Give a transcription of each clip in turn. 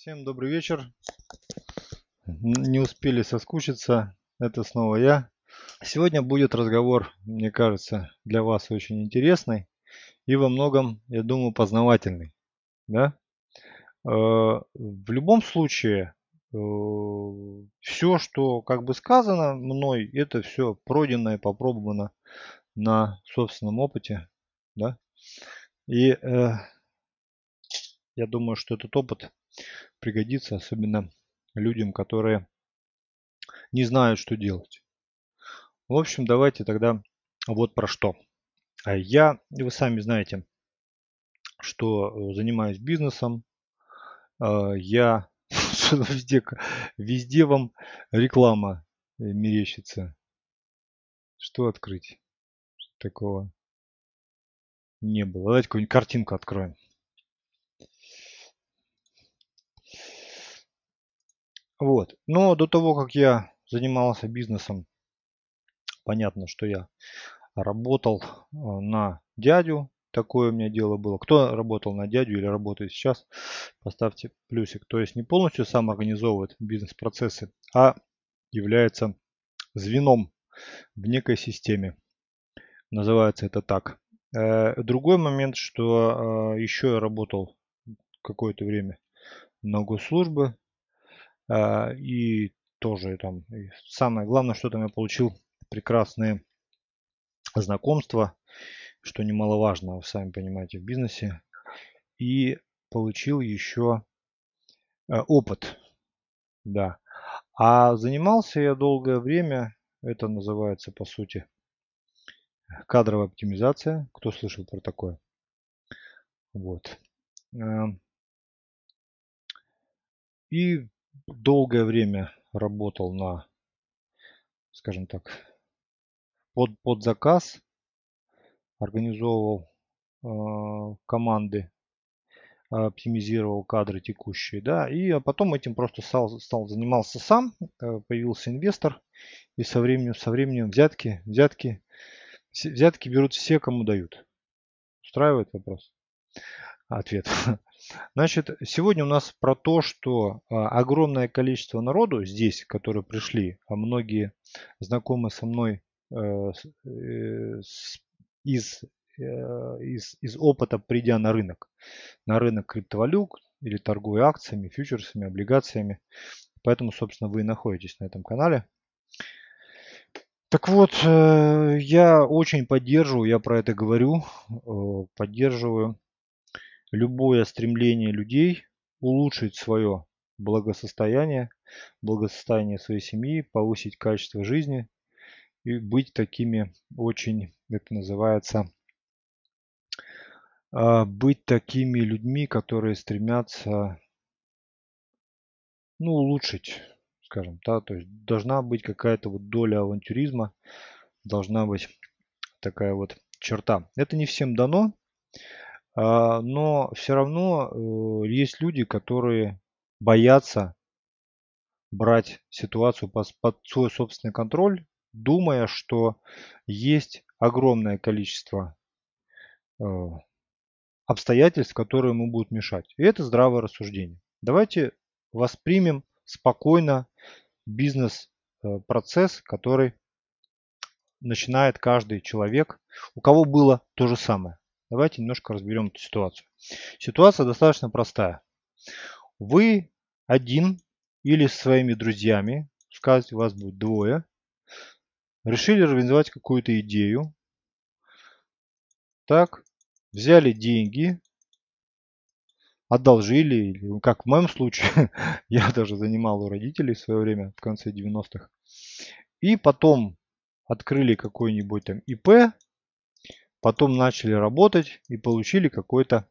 Всем добрый вечер. Не успели соскучиться. Это снова я. Сегодня будет разговор, мне кажется, для вас очень интересный и во многом, я думаю, познавательный. Да? Э, в любом случае, э, все, что как бы сказано мной, это все пройдено и попробовано на собственном опыте. Да? И э, я думаю, что этот опыт пригодится, особенно людям, которые не знают, что делать. В общем, давайте тогда вот про что. А я, вы сами знаете, что э, занимаюсь бизнесом. А, я везде, везде вам реклама э, мерещится. Что открыть? Такого не было. Давайте какую-нибудь картинку откроем. Вот. Но до того, как я занимался бизнесом, понятно, что я работал э, на дядю. Такое у меня дело было. Кто работал на дядю или работает сейчас, поставьте плюсик. То есть не полностью сам организовывает бизнес-процессы, а является звеном в некой системе. Называется это так. Э, другой момент, что э, еще я работал какое-то время на госслужбы и тоже там самое главное, что там я получил прекрасные знакомства, что немаловажно, вы сами понимаете, в бизнесе. И получил еще а, опыт. Да. А занимался я долгое время, это называется по сути кадровая оптимизация. Кто слышал про такое? Вот. Эм. И долгое время работал на, скажем так, под, под заказ, организовывал э, команды, оптимизировал кадры текущие, да, и а потом этим просто стал, стал занимался сам, э, появился инвестор, и со временем, со временем взятки, взятки, взятки берут все, кому дают. Устраивает вопрос? Ответ. Значит, сегодня у нас про то, что а, огромное количество народу здесь, которые пришли, а многие знакомы со мной э, э, из, э, из, из опыта, придя на рынок, на рынок криптовалют или торгуя акциями, фьючерсами, облигациями. Поэтому, собственно, вы и находитесь на этом канале. Так вот, я очень поддерживаю, я про это говорю, поддерживаю любое стремление людей улучшить свое благосостояние, благосостояние своей семьи, повысить качество жизни и быть такими очень, это называется, а, быть такими людьми, которые стремятся ну, улучшить, скажем, да, то есть должна быть какая-то вот доля авантюризма, должна быть такая вот черта. Это не всем дано, но все равно э, есть люди, которые боятся брать ситуацию под свой собственный контроль, думая, что есть огромное количество э, обстоятельств, которые ему будут мешать. И это здравое рассуждение. Давайте воспримем спокойно бизнес-процесс, который начинает каждый человек, у кого было то же самое. Давайте немножко разберем эту ситуацию. Ситуация достаточно простая. Вы один или с своими друзьями, сказать, вас будет двое, решили организовать какую-то идею. Так, взяли деньги, одолжили, ну, как в моем случае, я даже занимал у родителей в свое время, в конце 90-х. И потом открыли какой-нибудь там ИП, потом начали работать и получили какой-то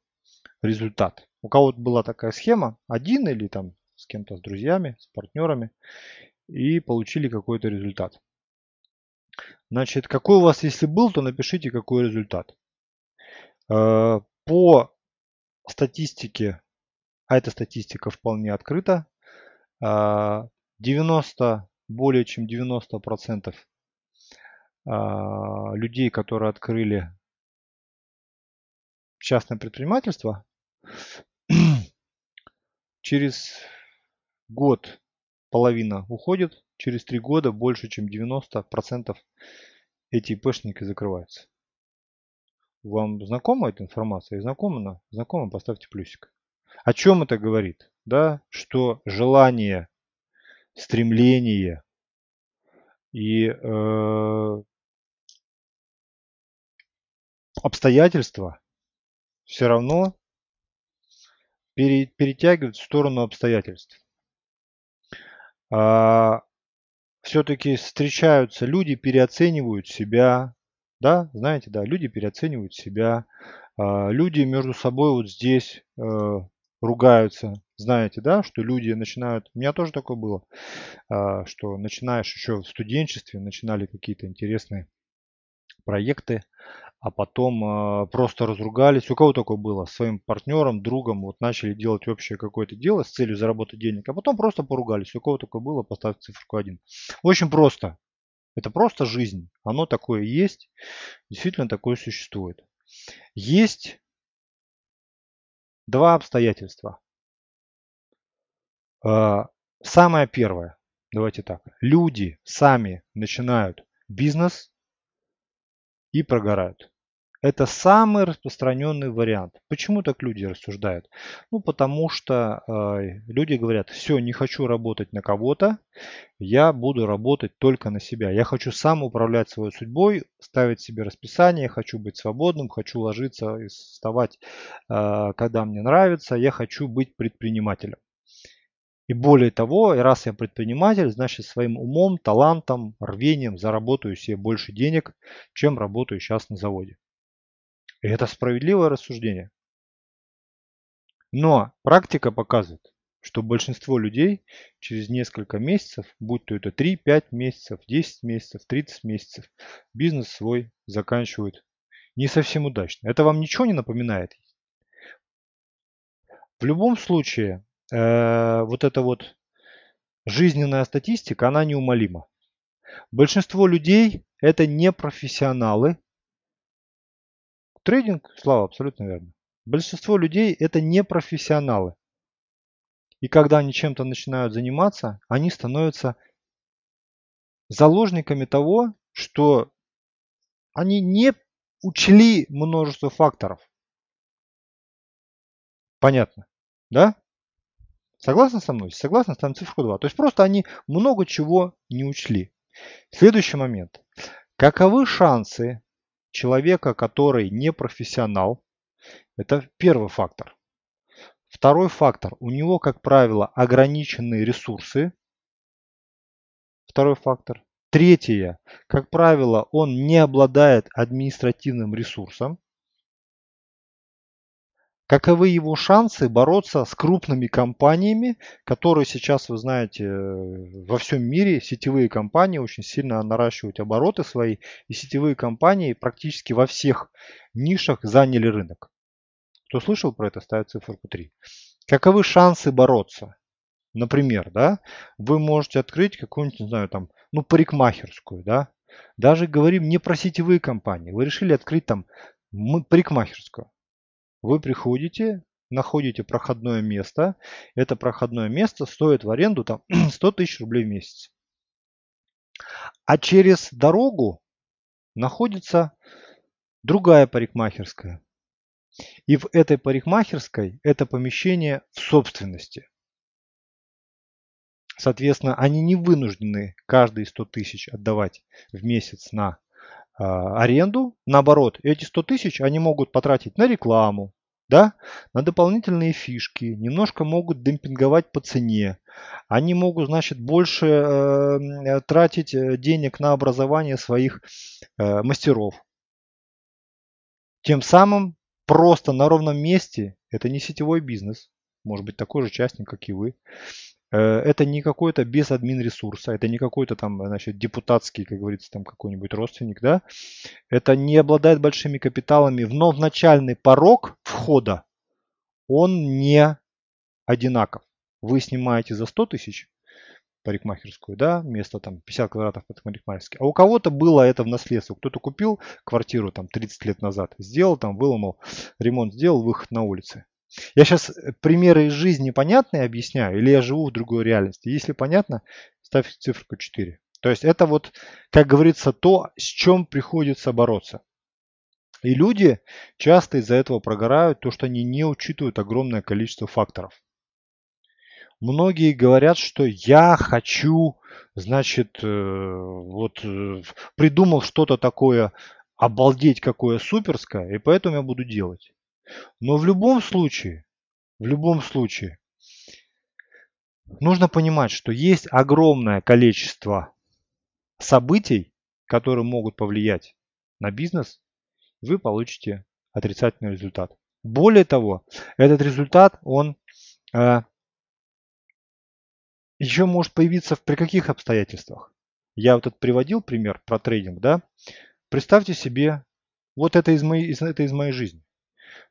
результат. У кого-то была такая схема, один или там с кем-то, с друзьями, с партнерами, и получили какой-то результат. Значит, какой у вас, если был, то напишите, какой результат. Э, по статистике, а эта статистика вполне открыта, 90, э, более чем 90% э, людей, которые открыли частное предпринимательство, через год половина уходит, через три года больше, чем 90% эти ИПшники закрываются. Вам знакома эта информация? Знакома? Знакома? Поставьте плюсик. О чем это говорит? Да, что желание, стремление и э, обстоятельства все равно пере, перетягивают в сторону обстоятельств. А, все-таки встречаются люди, переоценивают себя, да, знаете, да, люди переоценивают себя, а, люди между собой вот здесь э, ругаются, знаете, да, что люди начинают, у меня тоже такое было, а, что начинаешь еще в студенчестве, начинали какие-то интересные проекты, а потом э, просто разругались. У кого такое было? Своим партнером, другом, вот начали делать общее какое-то дело с целью заработать денег, а потом просто поругались. У кого такое было? Поставьте циферку 1. Очень просто. Это просто жизнь. Оно такое есть. Действительно такое существует. Есть два обстоятельства. Э, самое первое. Давайте так. Люди сами начинают бизнес и прогорают. Это самый распространенный вариант. Почему так люди рассуждают? Ну, потому что э, люди говорят, все, не хочу работать на кого-то, я буду работать только на себя. Я хочу сам управлять своей судьбой, ставить себе расписание, хочу быть свободным, хочу ложиться и вставать, э, когда мне нравится, я хочу быть предпринимателем. И более того, раз я предприниматель, значит своим умом, талантом, рвением заработаю себе больше денег, чем работаю сейчас на заводе. И это справедливое рассуждение. Но практика показывает, что большинство людей через несколько месяцев, будь то это 3, 5 месяцев, 10 месяцев, 30 месяцев, бизнес свой заканчивают не совсем удачно. Это вам ничего не напоминает? В любом случае, э, вот эта вот жизненная статистика, она неумолима. Большинство людей это не профессионалы. Трейдинг, Слава, абсолютно верно. Большинство людей это не профессионалы. И когда они чем-то начинают заниматься, они становятся заложниками того, что они не учли множество факторов. Понятно, да? Согласны со мной? Согласны, ставим цифру 2. То есть просто они много чего не учли. Следующий момент. Каковы шансы человека, который не профессионал? Это первый фактор. Второй фактор. У него, как правило, ограниченные ресурсы. Второй фактор. Третье. Как правило, он не обладает административным ресурсом. Каковы его шансы бороться с крупными компаниями, которые сейчас, вы знаете, во всем мире сетевые компании очень сильно наращивают обороты свои, и сетевые компании практически во всех нишах заняли рынок. Кто слышал про это, ставит циферку 3. Каковы шансы бороться? Например, да, вы можете открыть какую-нибудь, не знаю, там, ну, парикмахерскую, да. Даже говорим не про сетевые компании. Вы решили открыть там парикмахерскую. Вы приходите, находите проходное место. Это проходное место стоит в аренду там 100 тысяч рублей в месяц. А через дорогу находится другая парикмахерская. И в этой парикмахерской это помещение в собственности. Соответственно, они не вынуждены каждые 100 тысяч отдавать в месяц на аренду. Наоборот, эти 100 тысяч они могут потратить на рекламу, да, на дополнительные фишки, немножко могут демпинговать по цене. Они могут, значит, больше э, тратить э, денег на образование своих э, мастеров. Тем самым просто на ровном месте, это не сетевой бизнес, может быть такой же частник, как и вы, это не какой-то без админ ресурса, это не какой-то там, значит, депутатский, как говорится, там какой-нибудь родственник, да. Это не обладает большими капиталами, но начальный порог входа он не одинаков. Вы снимаете за 100 тысяч парикмахерскую, да, вместо там 50 квадратов под парикмахерский. А у кого-то было это в наследство. Кто-то купил квартиру там 30 лет назад, сделал там, выломал, ремонт сделал, выход на улице. Я сейчас примеры из жизни понятные объясняю, или я живу в другой реальности. Если понятно, ставь циферку 4. То есть это вот, как говорится, то, с чем приходится бороться. И люди часто из-за этого прогорают, то, что они не учитывают огромное количество факторов. Многие говорят, что я хочу, значит, э, вот э, придумал что-то такое, обалдеть какое суперское, и поэтому я буду делать. Но в любом случае, в любом случае, нужно понимать, что есть огромное количество событий, которые могут повлиять на бизнес, вы получите отрицательный результат. Более того, этот результат, он э, еще может появиться при каких обстоятельствах? Я вот этот приводил пример про трейдинг, да? Представьте себе, вот это из моей, это из моей жизни.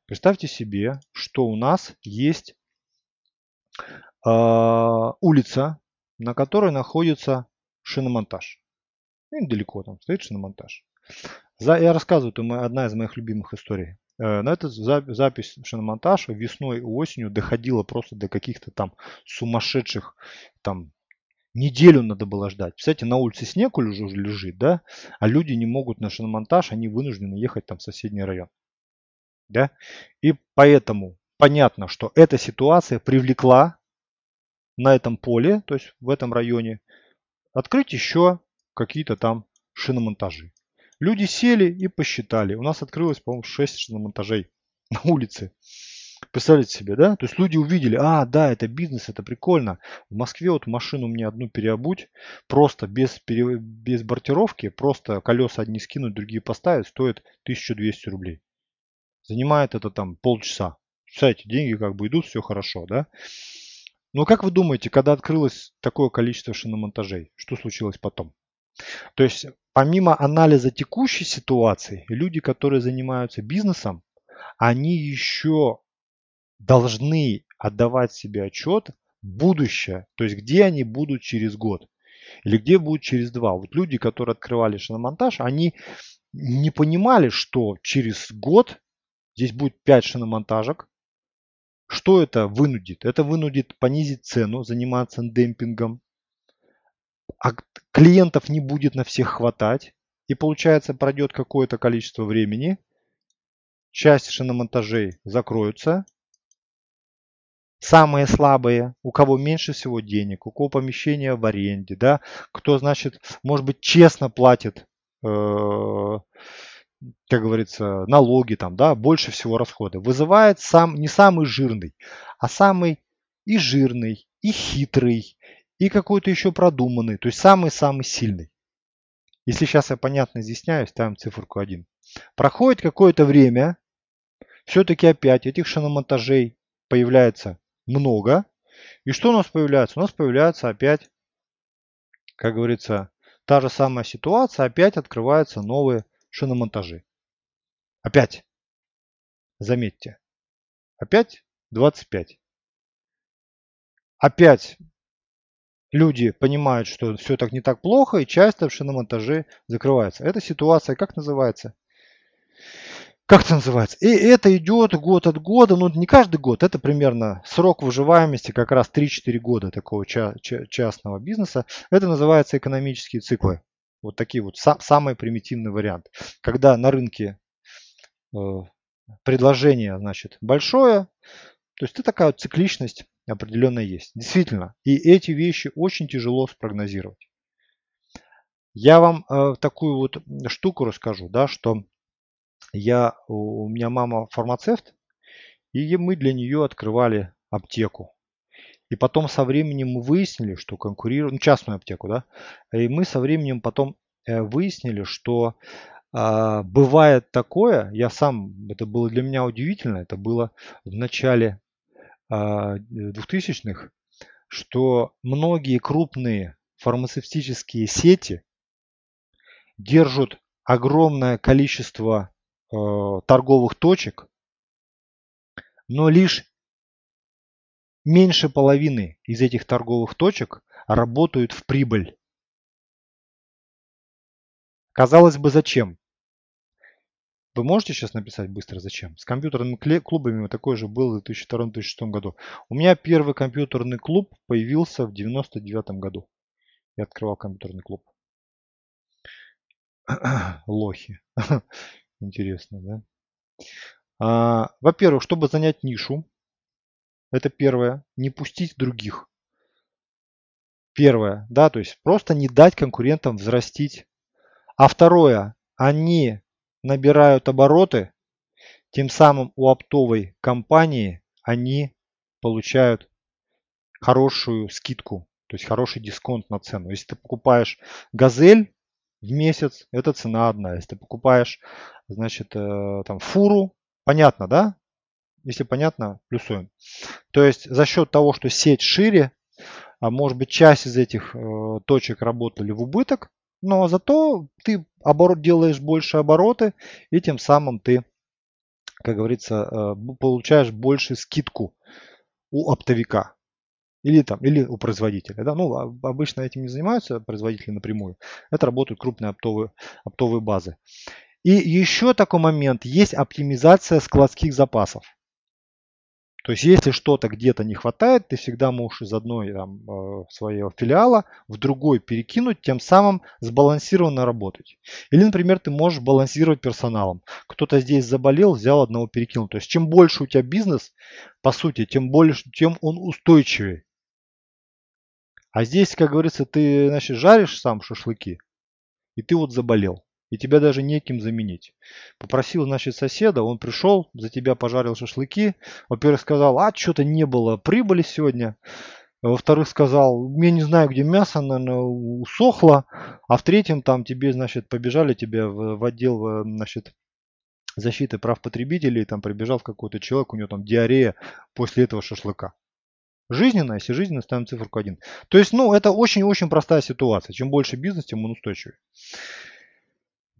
Представьте себе, что у нас есть э, улица, на которой находится шиномонтаж. Ну, недалеко там стоит шиномонтаж. За, я рассказываю, это одна из моих любимых историй. Э, на эту запись шиномонтажа весной и осенью доходила просто до каких-то там сумасшедших, там неделю надо было ждать. Кстати, на улице снег уже лежит, да, а люди не могут на шиномонтаж, они вынуждены ехать там в соседний район. Да? И поэтому понятно, что эта ситуация привлекла на этом поле, то есть в этом районе, открыть еще какие-то там шиномонтажи. Люди сели и посчитали. У нас открылось, по-моему, 6 шиномонтажей на улице. Представляете себе, да? То есть люди увидели, а, да, это бизнес, это прикольно. В Москве вот машину мне одну переобуть, просто без, пере... без бортировки, просто колеса одни скинуть, другие поставить, стоит 1200 рублей. Занимает это там полчаса. Представляете, деньги как бы идут, все хорошо, да? Но как вы думаете, когда открылось такое количество шиномонтажей, что случилось потом? То есть помимо анализа текущей ситуации, люди, которые занимаются бизнесом, они еще должны отдавать себе отчет будущее, то есть где они будут через год или где будут через два. Вот люди, которые открывали шиномонтаж, они не понимали, что через год здесь будет 5 шиномонтажек. Что это вынудит? Это вынудит понизить цену, заниматься демпингом, а клиентов не будет на всех хватать, и получается пройдет какое-то количество времени, часть шиномонтажей закроются, самые слабые, у кого меньше всего денег, у кого помещение в аренде, да, кто, значит, может быть, честно платит, э, как говорится, налоги там, да, больше всего расходы, вызывает сам, не самый жирный, а самый и жирный, и хитрый, и какой-то еще продуманный, то есть самый-самый сильный. Если сейчас я понятно изъясняю, ставим циферку 1. Проходит какое-то время, все-таки опять этих шиномонтажей появляется много. И что у нас появляется? У нас появляется опять, как говорится, та же самая ситуация, опять открываются новые шиномонтажи. Опять. Заметьте. Опять 25. Опять люди понимают, что все так не так плохо, и часто в шиномонтаже закрывается. Эта ситуация как называется? Как это называется? И это идет год от года, ну не каждый год, это примерно срок выживаемости как раз 3-4 года такого ча- ча- частного бизнеса. Это называется экономические циклы. Вот такие вот са- самый примитивный вариант. Когда на рынке э, предложение значит большое, то есть это такая вот цикличность определенно есть. Действительно. И эти вещи очень тяжело спрогнозировать. Я вам э, такую вот штуку расскажу, да, что я, у меня мама фармацевт, и мы для нее открывали аптеку. И потом со временем мы выяснили, что конкурируем, ну, частную аптеку, да, и мы со временем потом э, выяснили, что э, бывает такое, я сам, это было для меня удивительно, это было в начале 2000-х, а, что многие крупные фармацевтические сети держат огромное количество э, торговых точек, но лишь меньше половины из этих торговых точек работают в прибыль. Казалось бы, зачем? Вы можете сейчас написать быстро зачем? С компьютерными клубами такой же был в 2002-2006 году. У меня первый компьютерный клуб появился в 99 году. Я открывал компьютерный клуб. Лохи. Интересно, да? А, Во-первых, чтобы занять нишу, это первое, не пустить других. Первое, да, то есть просто не дать конкурентам взрастить. А второе, они набирают обороты, тем самым у оптовой компании они получают хорошую скидку, то есть хороший дисконт на цену. Если ты покупаешь газель в месяц, это цена одна. Если ты покупаешь, значит, э, там фуру, понятно, да? Если понятно, плюсуем. То есть за счет того, что сеть шире, а может быть часть из этих э, точек работали в убыток, но зато ты оборот делаешь больше обороты и тем самым ты, как говорится, э, получаешь больше скидку у оптовика или там или у производителя. Да? Ну, а, обычно этим не занимаются производители напрямую. Это работают крупные оптовые, оптовые базы. И еще такой момент, есть оптимизация складских запасов. То есть, если что-то где-то не хватает, ты всегда можешь из одной там, э, своего филиала в другой перекинуть, тем самым сбалансированно работать. Или, например, ты можешь балансировать персоналом. Кто-то здесь заболел, взял одного перекинул. То есть, чем больше у тебя бизнес, по сути, тем больше, тем он устойчивее. А здесь, как говорится, ты, значит, жаришь сам шашлыки, и ты вот заболел и тебя даже неким заменить. Попросил, значит, соседа, он пришел, за тебя пожарил шашлыки. Во-первых, сказал, а что-то не было прибыли сегодня. Во-вторых, сказал, я не знаю, где мясо, наверное, усохло. А в третьем, там тебе, значит, побежали тебя в, в отдел, значит, защиты прав потребителей, там прибежал какой-то человек, у него там диарея после этого шашлыка. Жизненно, если жизненно, ставим цифру 1. То есть, ну, это очень-очень простая ситуация. Чем больше бизнес, тем он устойчивее.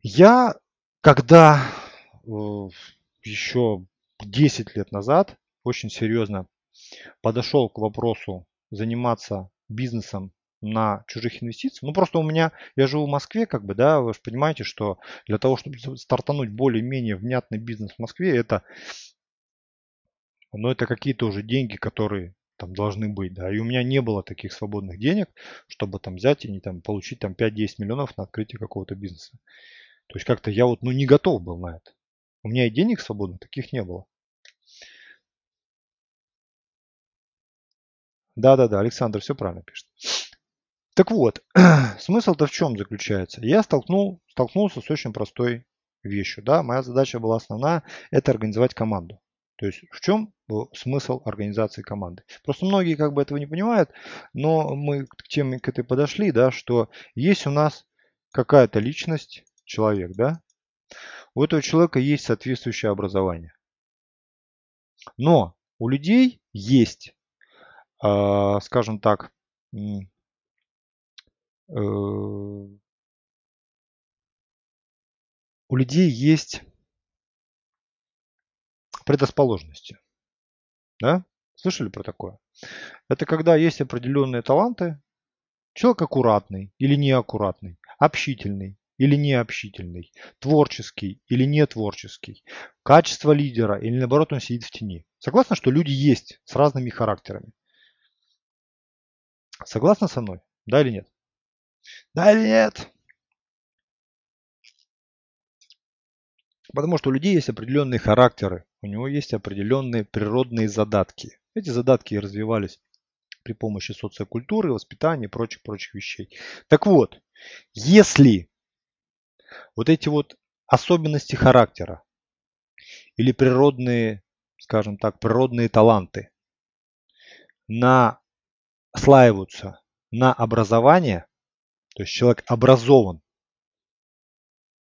Я, когда э, еще 10 лет назад очень серьезно подошел к вопросу заниматься бизнесом на чужих инвестициях. Ну, просто у меня, я живу в Москве, как бы, да, вы же понимаете, что для того, чтобы стартануть более-менее внятный бизнес в Москве, это, ну, это какие-то уже деньги, которые там должны быть, да, и у меня не было таких свободных денег, чтобы там взять и не там получить там 5-10 миллионов на открытие какого-то бизнеса. То есть как-то я вот ну не готов был на это. У меня и денег свободных таких не было. Да-да-да, Александр все правильно пишет. Так вот, смысл-то в чем заключается? Я столкнул, столкнулся с очень простой вещью. Да? Моя задача была основная – это организовать команду. То есть в чем смысл организации команды? Просто многие как бы этого не понимают, но мы к теме к этой подошли, да, что есть у нас какая-то личность, человек, да? У этого человека есть соответствующее образование. Но у людей есть, э, скажем так, э, у людей есть предрасположенности. Да? Слышали про такое? Это когда есть определенные таланты, человек аккуратный или неаккуратный, общительный, или необщительный, творческий или не творческий, качество лидера или наоборот он сидит в тени. Согласна, что люди есть с разными характерами? Согласна со мной? Да или нет? Да или нет? Потому что у людей есть определенные характеры, у него есть определенные природные задатки. Эти задатки развивались при помощи социокультуры, воспитания и прочих-прочих вещей. Так вот, если вот эти вот особенности характера или природные, скажем так, природные таланты наслаиваются на образование, то есть человек образован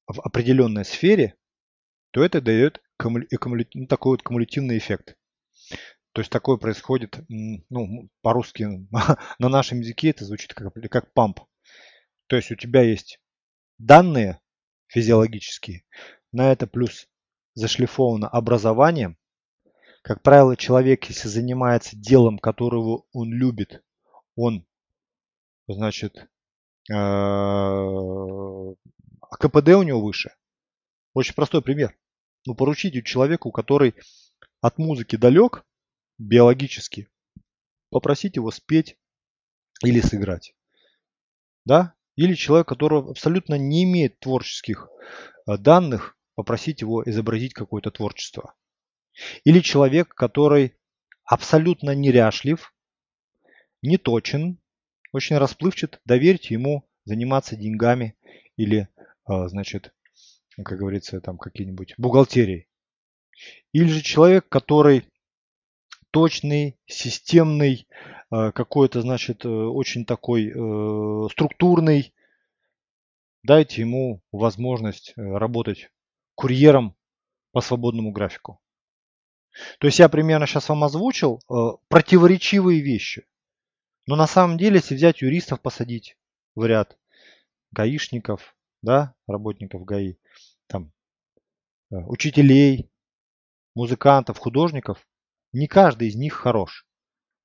в определенной сфере, то это дает ну, такой вот кумулятивный эффект. То есть такое происходит, ну, по-русски на нашем языке это звучит как, как памп. То есть у тебя есть данные, физиологические. На это плюс зашлифовано образованием. Как правило, человек, если занимается делом, которого он любит, он, значит, э, КПД у него выше. Очень простой пример. Ну, поручите человеку, который от музыки далек биологически, попросить его спеть или сыграть. Да? Или человек, который абсолютно не имеет творческих э, данных, попросить его изобразить какое-то творчество. Или человек, который абсолютно неряшлив, не точен, очень расплывчат, доверьте ему заниматься деньгами или, э, значит, как говорится, там какие-нибудь бухгалтерией. Или же человек, который точный, системный, какой-то, значит, э, очень такой э, структурный. Дайте ему возможность работать курьером по свободному графику. То есть я примерно сейчас вам озвучил противоречивые вещи. Но на самом деле, если взять юристов, посадить в ряд, гаишников, да, работников ГАИ, там, учителей, музыкантов, художников, не каждый из них хорош.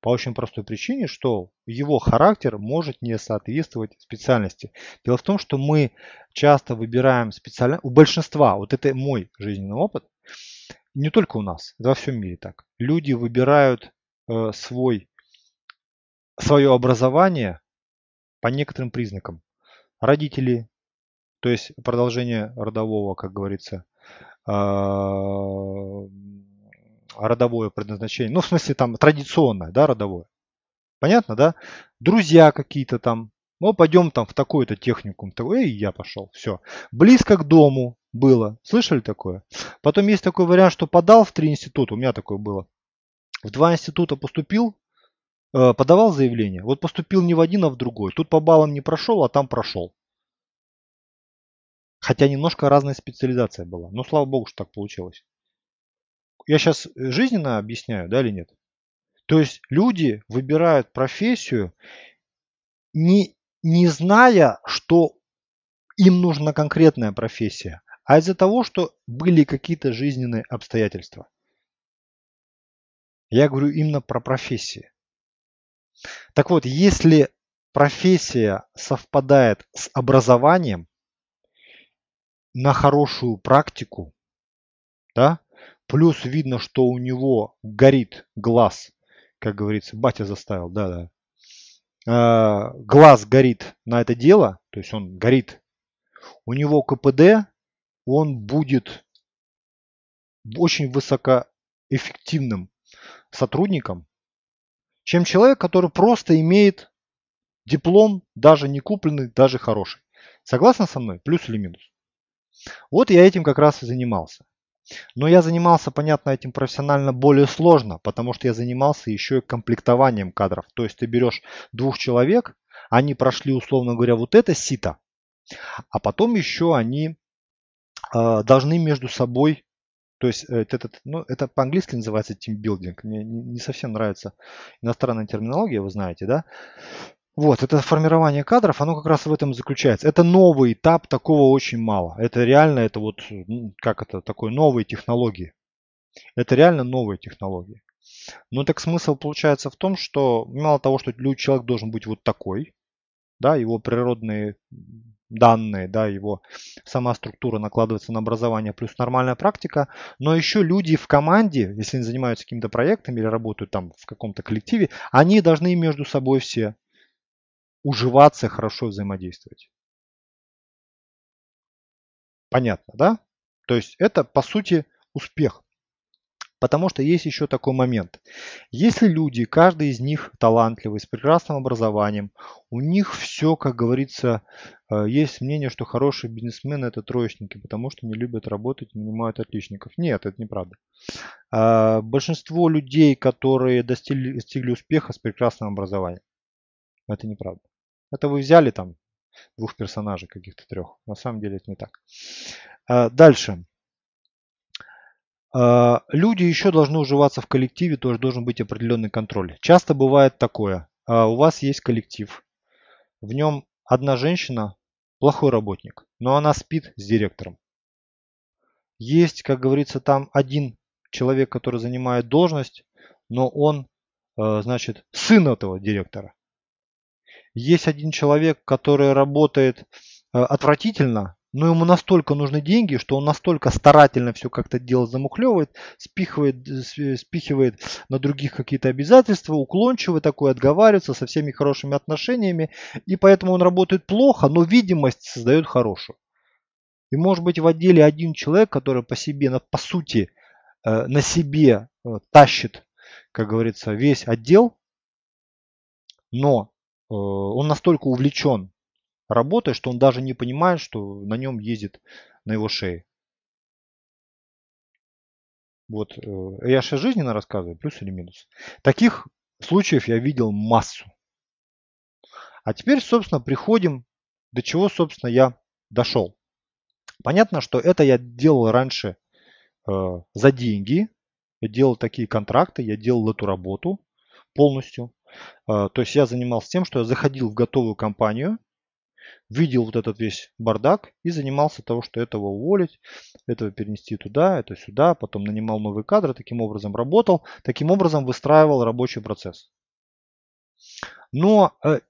По очень простой причине, что его характер может не соответствовать специальности. Дело в том, что мы часто выбираем специально, у большинства, вот это мой жизненный опыт, не только у нас, во всем мире так. Люди выбирают э, свой, свое образование по некоторым признакам. Родители, то есть продолжение родового, как говорится, э, родовое предназначение. Ну, в смысле, там, традиционное, да, родовое. Понятно, да? Друзья какие-то там. Ну, пойдем там в такой-то техникум. И я пошел. Все. Близко к дому было. Слышали такое? Потом есть такой вариант, что подал в три института. У меня такое было. В два института поступил, э, подавал заявление. Вот поступил не в один, а в другой. Тут по баллам не прошел, а там прошел. Хотя немножко разная специализация была. Но слава богу, что так получилось я сейчас э, жизненно объясняю, да или нет? То есть люди выбирают профессию, не, не зная, что им нужна конкретная профессия, а из-за того, что были какие-то жизненные обстоятельства. Я говорю именно про профессии. Так вот, если профессия совпадает с образованием на хорошую практику, да, Плюс видно, что у него горит глаз. Как говорится, батя заставил, да-да. А, глаз горит на это дело, то есть он горит. У него КПД, он будет очень высокоэффективным сотрудником, чем человек, который просто имеет диплом, даже не купленный, даже хороший. Согласны со мной? Плюс или минус? Вот я этим как раз и занимался. Но я занимался, понятно, этим профессионально более сложно, потому что я занимался еще и комплектованием кадров. То есть ты берешь двух человек, они прошли, условно говоря, вот это сито, а потом еще они э, должны между собой, то есть э, этот, ну, это по-английски называется тимбилдинг, мне не совсем нравится иностранная терминология, вы знаете, да, вот, это формирование кадров, оно как раз в этом заключается. Это новый этап, такого очень мало. Это реально, это вот, как это, такой новые технологии. Это реально новые технологии. Но так смысл получается в том, что мало того, что человек должен быть вот такой, да, его природные данные, да, его сама структура накладывается на образование плюс нормальная практика, но еще люди в команде, если они занимаются какими-то проектами или работают там в каком-то коллективе, они должны между собой все уживаться, хорошо взаимодействовать. Понятно, да? То есть это по сути успех. Потому что есть еще такой момент. Если люди, каждый из них талантливый, с прекрасным образованием, у них все, как говорится, э, есть мнение, что хорошие бизнесмены это троечники, потому что не любят работать нанимают отличников. Нет, это неправда. А, большинство людей, которые достигли, достигли успеха с прекрасным образованием. Это неправда. Это вы взяли там двух персонажей, каких-то трех. На самом деле это не так. А, дальше. А, люди еще должны уживаться в коллективе, тоже должен быть определенный контроль. Часто бывает такое. А, у вас есть коллектив. В нем одна женщина плохой работник, но она спит с директором. Есть, как говорится, там один человек, который занимает должность, но он, значит, сын этого директора. Есть один человек, который работает э, отвратительно, но ему настолько нужны деньги, что он настолько старательно все как-то дело замухлевывает, спихивает, спихивает на других какие-то обязательства, уклончивый такой, отговаривается со всеми хорошими отношениями, и поэтому он работает плохо, но видимость создает хорошую. И может быть в отделе один человек, который по себе, по сути, э, на себе э, тащит, как говорится, весь отдел, но э, он настолько увлечен работой, что он даже не понимает, что на нем ездит на его шее. Вот, я сейчас жизненно рассказываю, плюс или минус. Таких случаев я видел массу. А теперь, собственно, приходим, до чего, собственно, я дошел. Понятно, что это я делал раньше э, за деньги. Я делал такие контракты, я делал эту работу полностью. Э, то есть я занимался тем, что я заходил в готовую компанию, видел вот этот весь бардак и занимался того, что этого уволить, этого перенести туда, это сюда, потом нанимал новые кадры, таким образом работал, таким образом выстраивал рабочий процесс. Но э,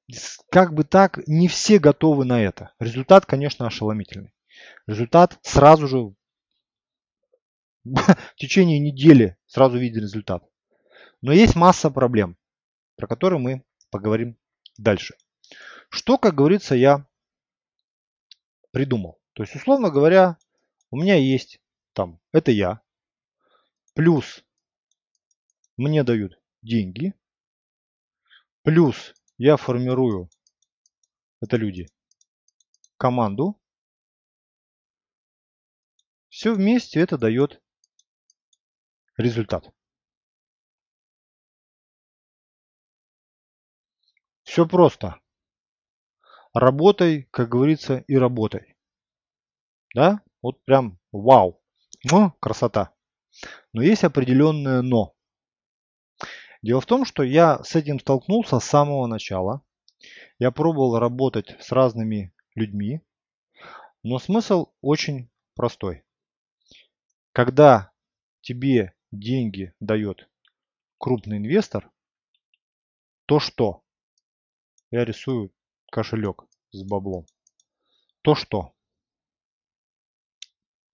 как бы так, не все готовы на это. Результат, конечно, ошеломительный. Результат сразу же в течение недели сразу виден результат. Но есть масса проблем, про которые мы поговорим дальше. Что, как говорится, я придумал. То есть, условно говоря, у меня есть там, это я, плюс мне дают деньги, плюс я формирую, это люди, команду, все вместе это дает результат. Все просто. Работай, как говорится, и работай. Да? Вот прям вау. Ну, красота. Но есть определенное но. Дело в том, что я с этим столкнулся с самого начала. Я пробовал работать с разными людьми, но смысл очень простой. Когда тебе деньги дает крупный инвестор, то что? Я рисую кошелек с баблом. То что?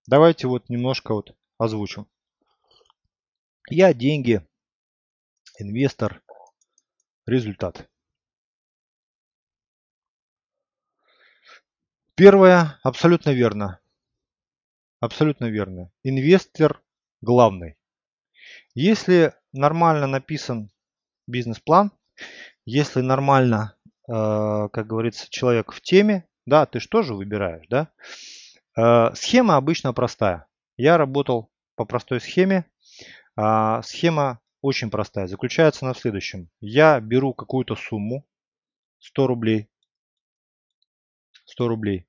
Давайте вот немножко вот озвучим. Я деньги, инвестор, результат. Первое абсолютно верно. Абсолютно верно. Инвестор главный. Если нормально написан бизнес-план, если нормально, как говорится, человек в теме, да, ты что же выбираешь, да? Э, схема обычно простая. Я работал по простой схеме. Э, схема очень простая. Заключается она в следующем. Я беру какую-то сумму, 100 рублей, 100 рублей.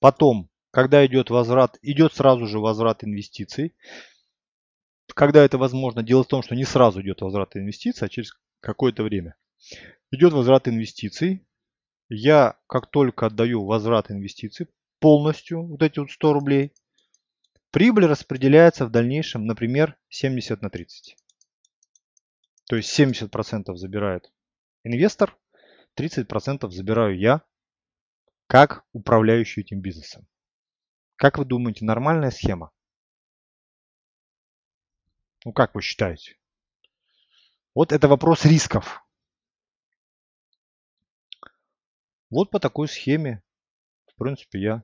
Потом когда идет возврат, идет сразу же возврат инвестиций. Когда это возможно, дело в том, что не сразу идет возврат инвестиций, а через какое-то время. Идет возврат инвестиций. Я как только отдаю возврат инвестиций, полностью вот эти вот 100 рублей, прибыль распределяется в дальнейшем, например, 70 на 30. То есть 70% забирает инвестор, 30% забираю я, как управляющий этим бизнесом. Как вы думаете, нормальная схема? Ну как вы считаете? Вот это вопрос рисков. Вот по такой схеме, в принципе, я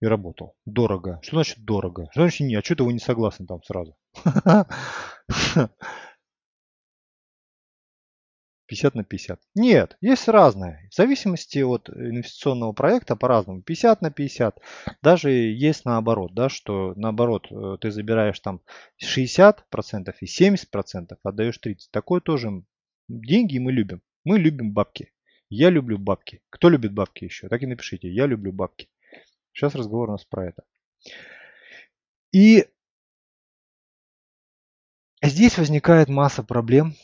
и работал. Дорого. Что значит дорого? Что значит не? А что-то вы не согласны там сразу? 50 на 50. Нет, есть разное. В зависимости от инвестиционного проекта по-разному. 50 на 50. Даже есть наоборот, да, что наоборот э, ты забираешь там 60% и 70%, отдаешь 30%. Такое тоже деньги мы любим. Мы любим бабки. Я люблю бабки. Кто любит бабки еще? Так и напишите. Я люблю бабки. Сейчас разговор у нас про это. И здесь возникает масса проблем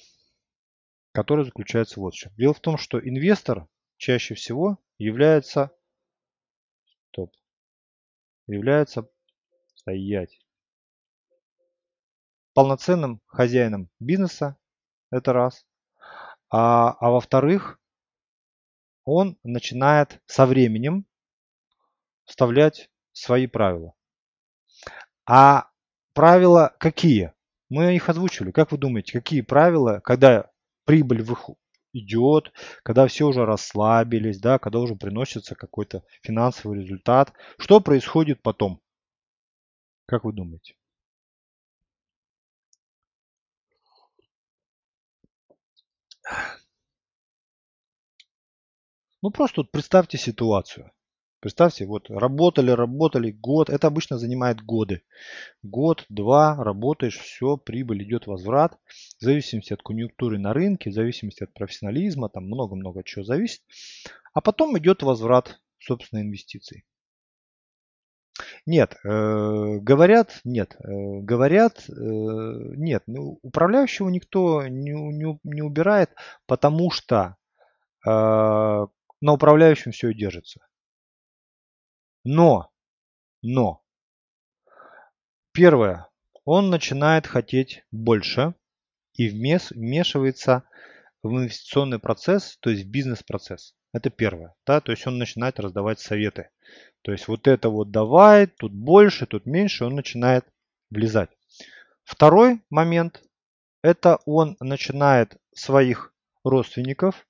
который заключается вот в чем. Дело в том, что инвестор чаще всего является, стоп, является стоять полноценным хозяином бизнеса, это раз. А, а во-вторых, он начинает со временем вставлять свои правила. А правила какие? Мы их озвучили. Как вы думаете, какие правила, когда прибыль идет, когда все уже расслабились, да, когда уже приносится какой-то финансовый результат, что происходит потом? Как вы думаете? Ну просто вот представьте ситуацию. Представьте, вот работали, работали год, это обычно занимает годы. Год, два, работаешь, все, прибыль идет возврат. В зависимости от конъюнктуры на рынке, в зависимости от профессионализма, там много-много чего зависит. А потом идет возврат, собственно, инвестиций. Нет, э, говорят, нет, э, говорят, э, нет, ну, управляющего никто не, не, не убирает, потому что э, на управляющем все и держится. Но, но, первое, он начинает хотеть больше и вмешивается в инвестиционный процесс, то есть в бизнес-процесс. Это первое. Да? То есть он начинает раздавать советы. То есть вот это вот давай, тут больше, тут меньше, он начинает влезать. Второй момент, это он начинает своих родственников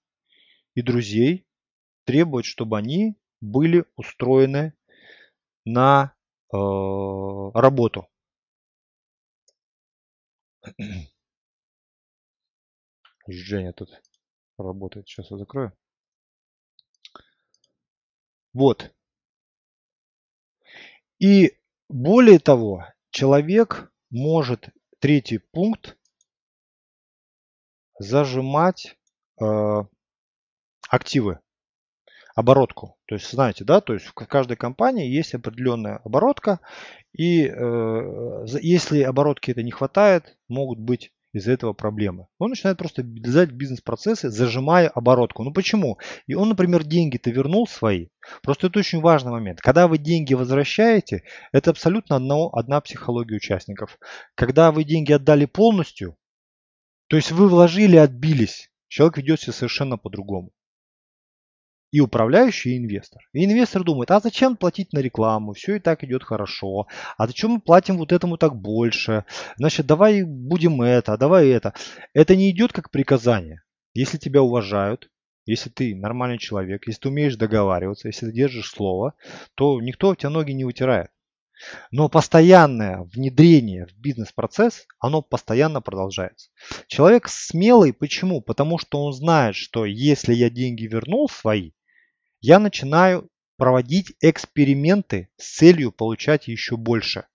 и друзей требовать, чтобы они были устроены на э, работу. Женя тут работает. Сейчас я закрою. Вот. И более того, человек может, третий пункт, зажимать э, активы оборотку. То есть, знаете, да, то есть в каждой компании есть определенная оборотка, и э, если оборотки это не хватает, могут быть из-за этого проблемы. Он начинает просто влезать в бизнес-процессы, зажимая оборотку. Ну почему? И он, например, деньги-то вернул свои. Просто это очень важный момент. Когда вы деньги возвращаете, это абсолютно одно, одна психология участников. Когда вы деньги отдали полностью, то есть вы вложили, отбились, человек ведет себя совершенно по-другому и управляющий, и инвестор. И инвестор думает, а зачем платить на рекламу, все и так идет хорошо, а зачем мы платим вот этому так больше, значит, давай будем это, давай это. Это не идет как приказание. Если тебя уважают, если ты нормальный человек, если ты умеешь договариваться, если ты держишь слово, то никто в тебя ноги не вытирает. Но постоянное внедрение в бизнес-процесс, оно постоянно продолжается. Человек смелый, почему? Потому что он знает, что если я деньги вернул свои, я начинаю проводить эксперименты с целью получать еще больше.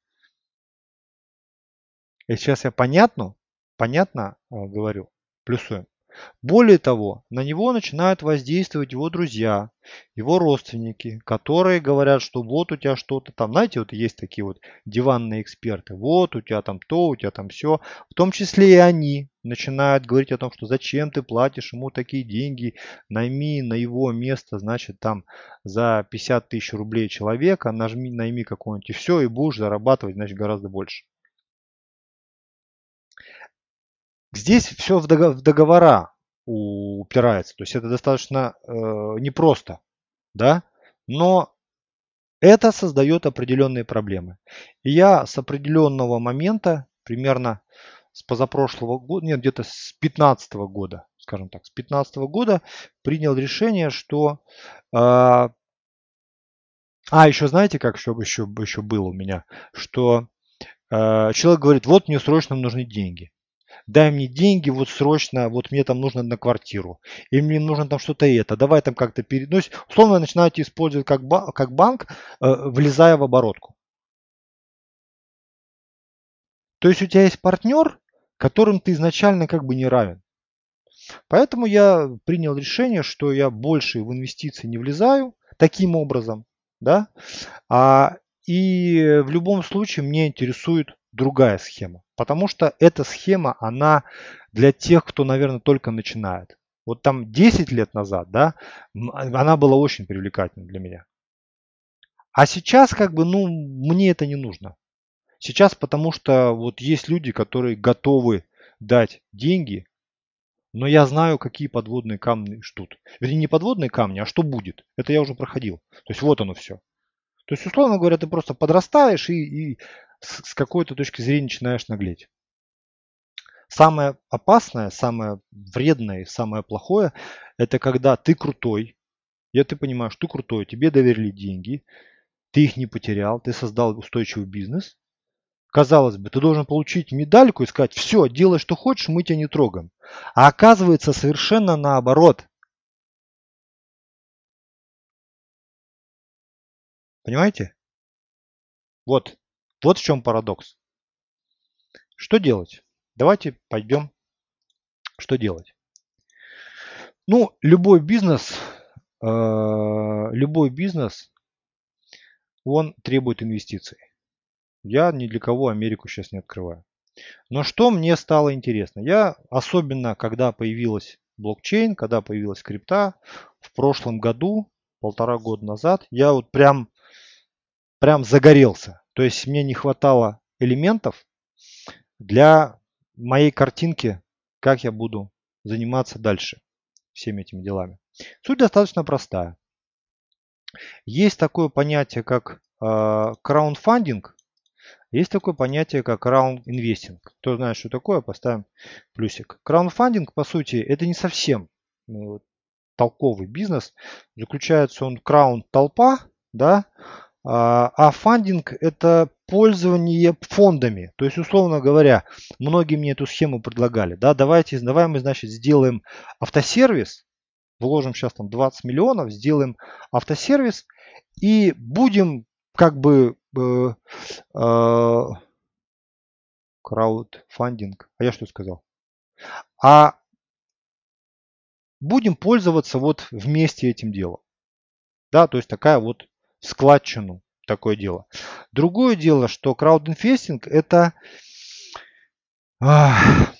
И сейчас я понятно, понятно э, говорю, плюсуем. Более того, на него начинают воздействовать его друзья, его родственники, которые говорят, что вот у тебя что-то там, знаете, вот есть такие вот диванные эксперты, вот у тебя там то, у тебя там все. В том числе и они начинают говорить о том, что зачем ты платишь ему такие деньги, найми на его место, значит, там за 50 тысяч рублей человека, нажми, найми какого-нибудь и все, и будешь зарабатывать, значит, гораздо больше. Здесь все в договора упирается. То есть это достаточно э, непросто. Да? Но это создает определенные проблемы. И я с определенного момента, примерно с позапрошлого года, нет, где-то с 15 года, скажем так, с 15 года принял решение, что... Э, а, еще знаете, как еще, еще, еще было у меня, что э, человек говорит, вот мне срочно нужны деньги дай мне деньги вот срочно, вот мне там нужно на квартиру, или мне нужно там что-то это, давай там как-то переносить. Условно начинаете использовать как, ба- как банк, э, влезая в оборотку. То есть у тебя есть партнер, которым ты изначально как бы не равен. Поэтому я принял решение, что я больше в инвестиции не влезаю таким образом, да, а, и в любом случае мне интересует другая схема. Потому что эта схема, она для тех, кто, наверное, только начинает. Вот там 10 лет назад, да, она была очень привлекательна для меня. А сейчас, как бы, ну, мне это не нужно. Сейчас потому что вот есть люди, которые готовы дать деньги, но я знаю, какие подводные камни ждут. Вернее, не подводные камни, а что будет. Это я уже проходил. То есть вот оно все. То есть, условно говоря, ты просто подрастаешь и, и с, с какой-то точки зрения начинаешь наглеть. Самое опасное, самое вредное, самое плохое, это когда ты крутой, я ты понимаешь, ты крутой, тебе доверили деньги, ты их не потерял, ты создал устойчивый бизнес. Казалось бы, ты должен получить медальку и сказать, все, делай, что хочешь, мы тебя не трогаем. А оказывается совершенно наоборот. Понимаете? Вот, вот в чем парадокс. Что делать? Давайте пойдем, что делать. Ну, любой бизнес, э, любой бизнес, он требует инвестиций. Я ни для кого Америку сейчас не открываю. Но что мне стало интересно? Я, особенно когда появилась блокчейн, когда появилась крипта, в прошлом году, полтора года назад, я вот прям, прям загорелся. То есть мне не хватало элементов для моей картинке, как я буду заниматься дальше всеми этими делами. Суть достаточно простая. Есть такое понятие, как э, краундфандинг, есть такое понятие, как раунд-инвестинг. Кто знает, что такое, поставим плюсик. Краундфандинг, по сути, это не совсем ну, толковый бизнес. Заключается он краунд толпа, да, а, а фандинг это пользование фондами. То есть, условно говоря, многие мне эту схему предлагали. Да, давайте, давай мы, значит, сделаем автосервис, вложим сейчас там 20 миллионов, сделаем автосервис и будем как бы э, э, краудфандинг. А я что сказал? А будем пользоваться вот вместе этим делом. Да, то есть такая вот складчину такое дело. Другое дело, что краудинвестинг это это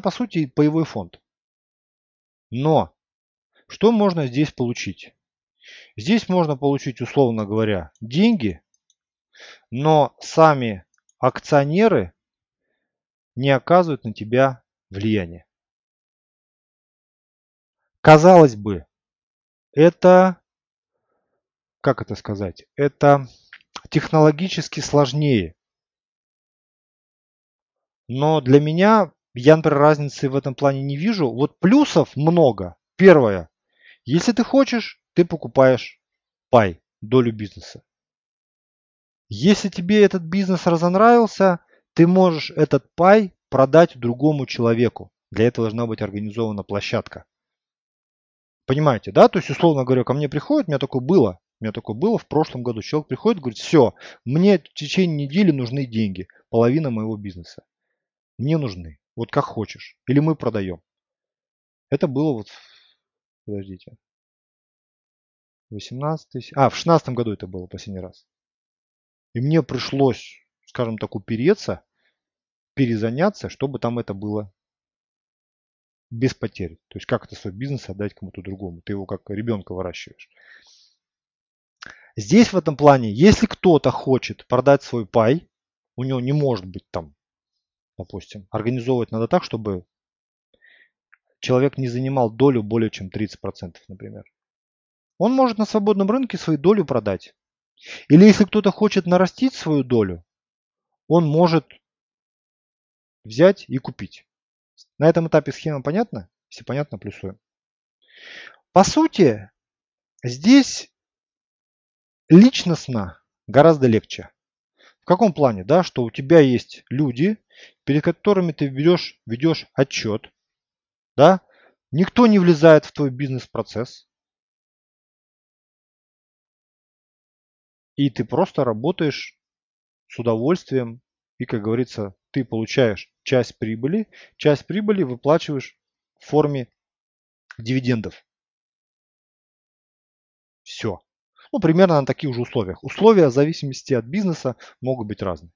по сути боевой фонд. Но что можно здесь получить? Здесь можно получить, условно говоря, деньги, но сами акционеры не оказывают на тебя влияния. Казалось бы, это как это сказать, это технологически сложнее. Но для меня я, например, разницы в этом плане не вижу. Вот плюсов много. Первое. Если ты хочешь, ты покупаешь пай, долю бизнеса. Если тебе этот бизнес разонравился, ты можешь этот пай продать другому человеку. Для этого должна быть организована площадка. Понимаете, да? То есть, условно говоря, ко мне приходит, у меня такое было. У меня такое было в прошлом году. Человек приходит говорит, все, мне в течение недели нужны деньги, половина моего бизнеса. Мне нужны, вот как хочешь. Или мы продаем. Это было вот, подождите, 18 а, в 16 году это было последний раз. И мне пришлось, скажем так, упереться, перезаняться, чтобы там это было без потерь. То есть как это свой бизнес отдать кому-то другому. Ты его как ребенка выращиваешь. Здесь в этом плане, если кто-то хочет продать свой пай, у него не может быть там, допустим, организовывать надо так, чтобы человек не занимал долю более чем 30%, например. Он может на свободном рынке свою долю продать. Или если кто-то хочет нарастить свою долю, он может взять и купить. На этом этапе схема понятна? Если понятно, плюсуем. По сути, здесь личностно гораздо легче. В каком плане? Да, что у тебя есть люди, перед которыми ты ведешь, ведешь отчет. Да? Никто не влезает в твой бизнес-процесс. И ты просто работаешь с удовольствием. И, как говорится, ты получаешь часть прибыли. Часть прибыли выплачиваешь в форме дивидендов. Все. Ну, примерно на таких же условиях. Условия в зависимости от бизнеса могут быть разные.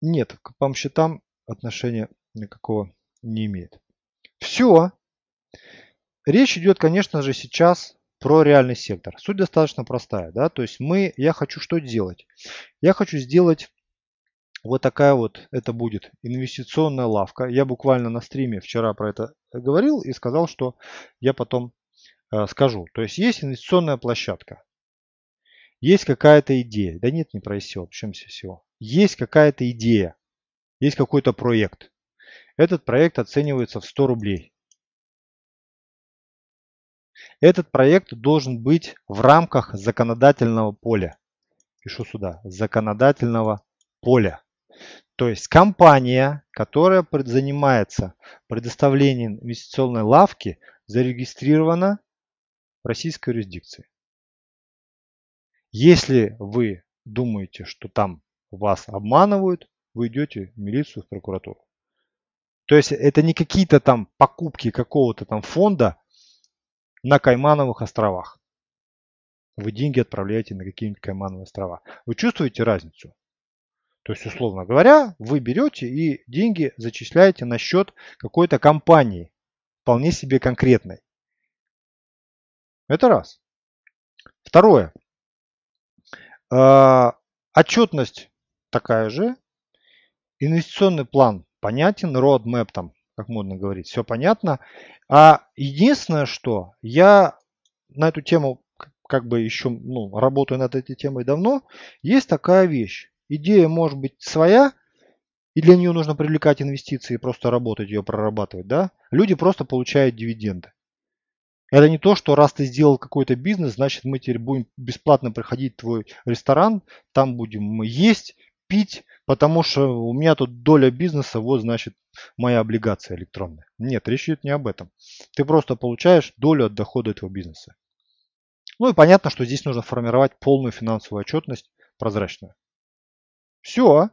Нет, к вам счетам отношения никакого не имеет. Все. Речь идет, конечно же, сейчас про реальный сектор. Суть достаточно простая. Да? То есть мы, я хочу что делать? Я хочу сделать вот такая вот, это будет инвестиционная лавка. Я буквально на стриме вчера про это говорил и сказал, что я потом скажу. То есть есть инвестиционная площадка. Есть какая-то идея. Да нет, не про SEO. Причем SEO. Есть какая-то идея. Есть какой-то проект. Этот проект оценивается в 100 рублей. Этот проект должен быть в рамках законодательного поля. Пишу сюда. Законодательного поля. То есть компания, которая занимается предоставлением инвестиционной лавки, зарегистрирована российской юрисдикции. Если вы думаете, что там вас обманывают, вы идете в милицию, в прокуратуру. То есть это не какие-то там покупки какого-то там фонда на Каймановых островах. Вы деньги отправляете на какие-нибудь Каймановые острова. Вы чувствуете разницу? То есть, условно говоря, вы берете и деньги зачисляете на счет какой-то компании, вполне себе конкретной. Это раз. Второе. А, отчетность такая же. Инвестиционный план понятен, roadmap там, как модно говорить, все понятно. А единственное, что я на эту тему как бы еще ну, работаю над этой темой давно, есть такая вещь. Идея может быть своя, и для нее нужно привлекать инвестиции и просто работать, ее прорабатывать. Да? Люди просто получают дивиденды. Это не то, что раз ты сделал какой-то бизнес, значит мы теперь будем бесплатно приходить в твой ресторан, там будем мы есть, пить, потому что у меня тут доля бизнеса, вот значит моя облигация электронная. Нет, речь идет не об этом. Ты просто получаешь долю от дохода этого бизнеса. Ну и понятно, что здесь нужно формировать полную финансовую отчетность, прозрачную. Все.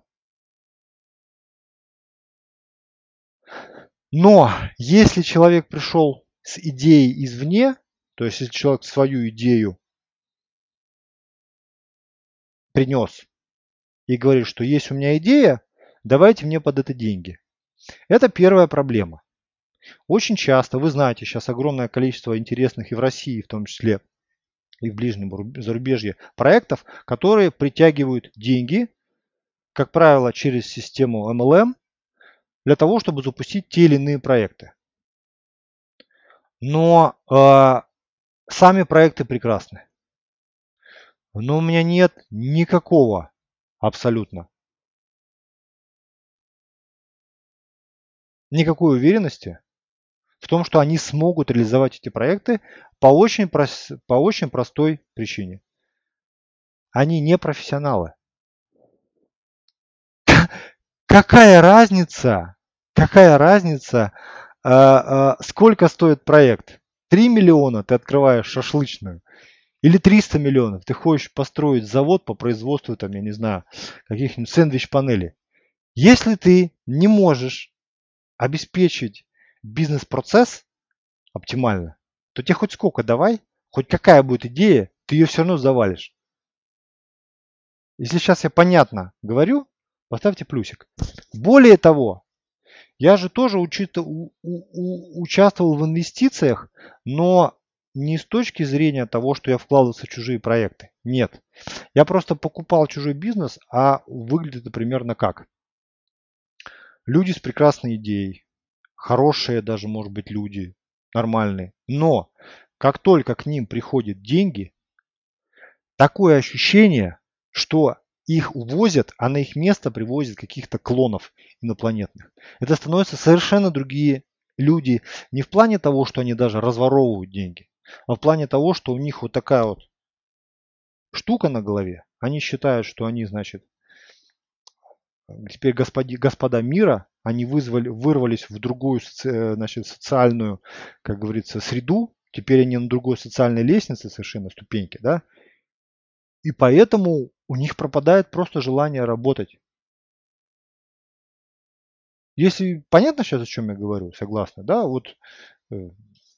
Но если человек пришел с идеей извне, то есть если человек свою идею принес и говорит, что есть у меня идея, давайте мне под это деньги. Это первая проблема. Очень часто, вы знаете, сейчас огромное количество интересных и в России в том числе, и в ближнем зарубежье проектов, которые притягивают деньги как правило, через систему MLM, для того, чтобы запустить те или иные проекты. Но э, сами проекты прекрасны. Но у меня нет никакого абсолютно никакой уверенности в том, что они смогут реализовать эти проекты по очень, прос... по очень простой причине. Они не профессионалы. какая разница, какая разница, сколько стоит проект? 3 миллиона ты открываешь шашлычную или 300 миллионов ты хочешь построить завод по производству, там, я не знаю, каких-нибудь сэндвич-панелей. Если ты не можешь обеспечить бизнес-процесс оптимально, то тебе хоть сколько давай, хоть какая будет идея, ты ее все равно завалишь. Если сейчас я понятно говорю, Поставьте плюсик. Более того, я же тоже участвовал в инвестициях, но не с точки зрения того, что я вкладывался в чужие проекты. Нет. Я просто покупал чужой бизнес, а выглядит это примерно как. Люди с прекрасной идеей, хорошие даже, может быть, люди, нормальные. Но как только к ним приходят деньги, такое ощущение, что их увозят, а на их место привозят каких-то клонов инопланетных. Это становятся совершенно другие люди. Не в плане того, что они даже разворовывают деньги, а в плане того, что у них вот такая вот штука на голове. Они считают, что они, значит, теперь господи, господа мира, они вызвали, вырвались в другую значит, социальную, как говорится, среду. Теперь они на другой социальной лестнице совершенно, ступеньки, да. И поэтому у них пропадает просто желание работать. Если понятно сейчас, о чем я говорю, согласны, да, вот э,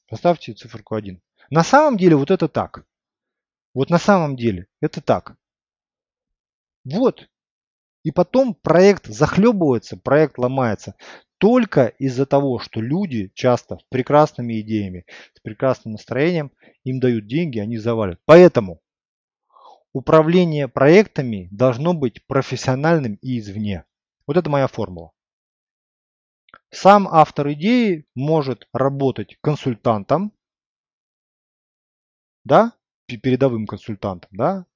поставьте циферку 1. На самом деле вот это так. Вот на самом деле это так. Вот. И потом проект захлебывается, проект ломается только из-за того, что люди часто с прекрасными идеями, с прекрасным настроением, им дают деньги, они завалят. Поэтому Управление проектами должно быть профессиональным и извне. Вот это моя формула. Сам автор идеи может работать консультантом, да, передовым консультантом, да,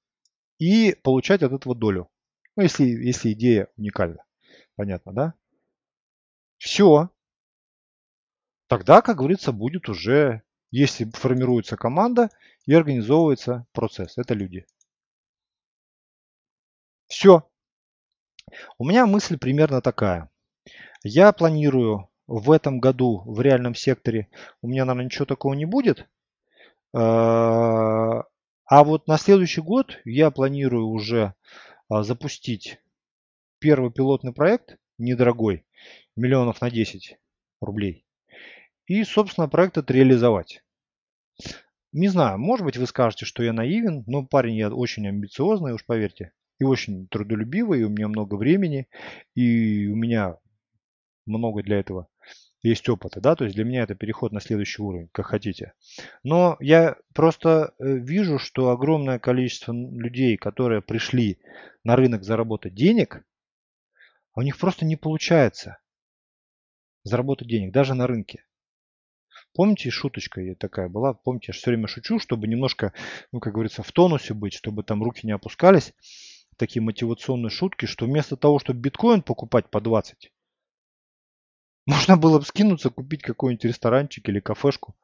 и получать от этого долю. Ну, если, если идея уникальна. Понятно, да? Все. Тогда, как говорится, будет уже, если формируется команда и организовывается процесс. Это люди. Все. У меня мысль примерно такая. Я планирую в этом году в реальном секторе, у меня, наверное, ничего такого не будет. А, а вот на следующий год я планирую уже а, запустить первый пилотный проект, недорогой, миллионов на 10 рублей. И, собственно, проект этот реализовать. Не знаю, может быть вы скажете, что я наивен, но парень я очень амбициозный, уж поверьте. И очень трудолюбивый, и у меня много времени, и у меня много для этого есть опыта, да, то есть для меня это переход на следующий уровень, как хотите. Но я просто э, вижу, что огромное количество людей, которые пришли на рынок заработать денег, у них просто не получается заработать денег, даже на рынке. Помните, шуточка такая была, помните, я все время шучу, чтобы немножко, ну, как говорится, в тонусе быть, чтобы там руки не опускались. Такие мотивационные шутки, что вместо того, чтобы биткоин покупать по 20, можно было бы скинуться, купить какой-нибудь ресторанчик или кафешку,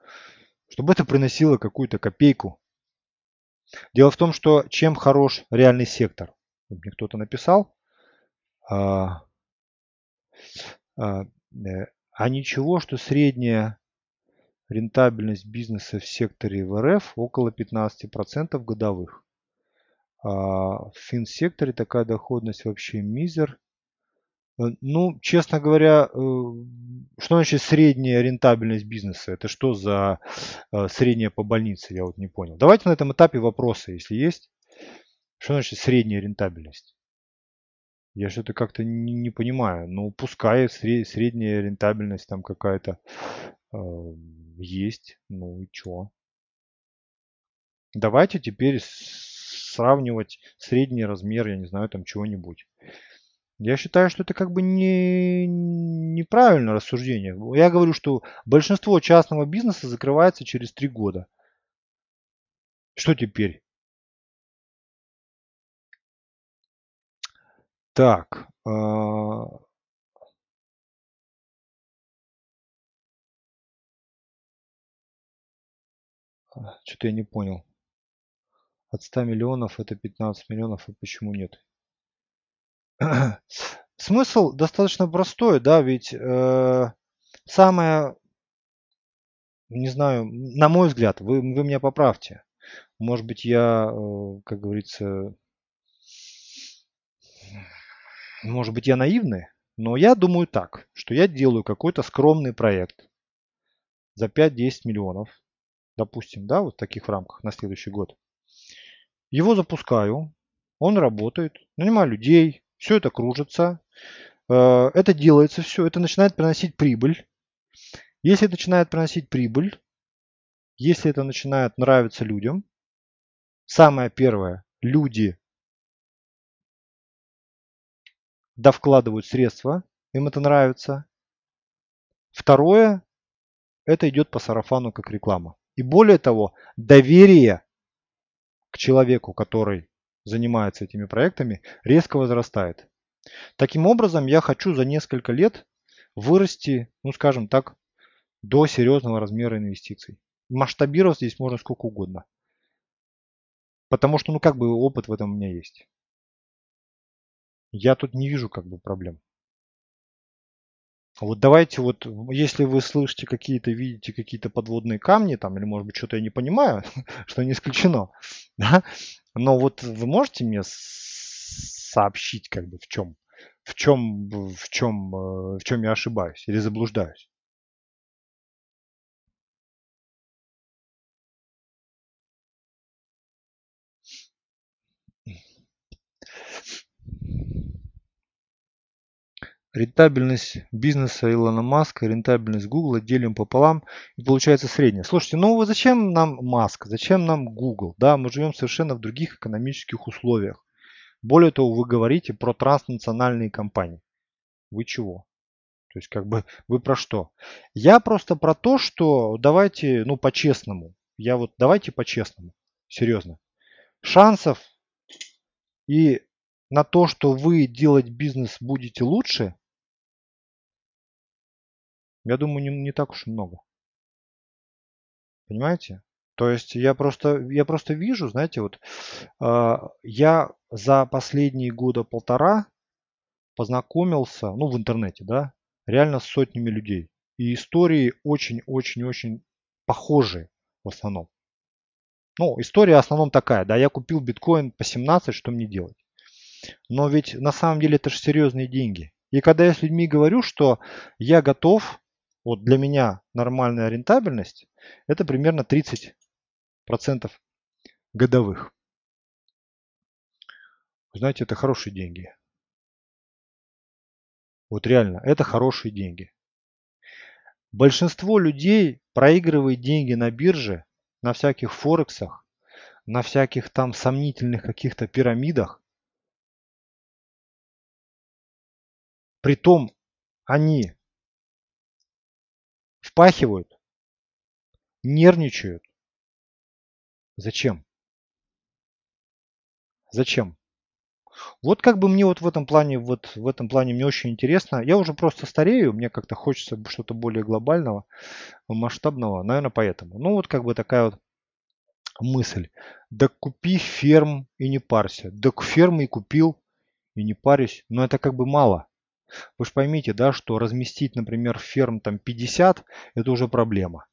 чтобы это приносило какую-то копейку. Дело в том, что чем хорош реальный сектор. Мне кто-то написал. А, а, э, а ничего, что средняя рентабельность бизнеса в секторе в РФ около 15% годовых. А в финсекторе такая доходность вообще мизер. Э, ну, честно говоря, э, что значит средняя рентабельность бизнеса? Это что за э, средняя по больнице? Я вот не понял. Давайте на этом этапе вопросы, если есть. Что значит средняя рентабельность? Я что-то как-то не, не понимаю. Ну, пускай средняя рентабельность там какая-то э, есть. Ну и чё? Давайте теперь сравнивать средний размер, я не знаю, там чего-нибудь. Я считаю, что это как бы не, неправильное рассуждение. Я говорю, что большинство частного бизнеса закрывается через три года. Что теперь? Так. Э Что-то я не понял. От 100 миллионов это 15 миллионов, и почему нет? Смысл достаточно простой, да, ведь э, самое, не знаю, на мой взгляд, вы, вы меня поправьте. Может быть, я, э, как говорится, может быть, я наивный, но я думаю так, что я делаю какой-то скромный проект за 5-10 миллионов, допустим, да, вот в таких рамках на следующий год. Его запускаю, он работает, нанимаю людей, все это кружится, э, это делается все, это начинает приносить прибыль. Если это начинает приносить прибыль, если это начинает нравиться людям, самое первое, люди да вкладывают средства, им это нравится. Второе, это идет по сарафану как реклама. И более того, доверие к человеку, который занимается этими проектами, резко возрастает. Таким образом, я хочу за несколько лет вырасти, ну скажем так, до серьезного размера инвестиций. Масштабировать здесь можно сколько угодно. Потому что, ну как бы опыт в этом у меня есть. Я тут не вижу как бы проблем. Вот давайте вот, если вы слышите какие-то, видите какие-то подводные камни там, или может быть что-то я не понимаю, что не исключено, да? но вот вы можете мне сообщить как бы в чем, в чем, в чем, э, в чем я ошибаюсь или заблуждаюсь? Рентабельность бизнеса Илона Маска, рентабельность Гугла делим пополам и получается средняя. Слушайте, ну зачем нам Маск, зачем нам Google? Да, мы живем совершенно в других экономических условиях. Более того, вы говорите про транснациональные компании. Вы чего? То есть как бы вы про что? Я просто про то, что давайте, ну по-честному. я вот давайте по-честному, серьезно. Шансов и на то, что вы делать бизнес будете лучше, я думаю, не, не так уж много. Понимаете? То есть я просто, я просто вижу, знаете, вот э, я за последние года полтора познакомился, ну в интернете, да, реально с сотнями людей. И истории очень-очень-очень похожие в основном. Ну, история в основном такая, да, я купил биткоин по 17, что мне делать? Но ведь на самом деле это же серьезные деньги. И когда я с людьми говорю, что я готов, вот для меня нормальная рентабельность, это примерно 30% годовых. Вы знаете, это хорошие деньги. Вот реально, это хорошие деньги. Большинство людей проигрывает деньги на бирже, на всяких форексах, на всяких там сомнительных каких-то пирамидах. Притом они впахивают, нервничают. Зачем? Зачем? Вот как бы мне вот в этом плане, вот в этом плане мне очень интересно. Я уже просто старею, мне как-то хочется что-то более глобального, масштабного, наверное, поэтому. Ну вот как бы такая вот мысль. Да купи ферм и не парься. Да фермы и купил и не парюсь. Но это как бы мало. Вы же поймите, да, что разместить, например, ферм там 50, это уже проблема.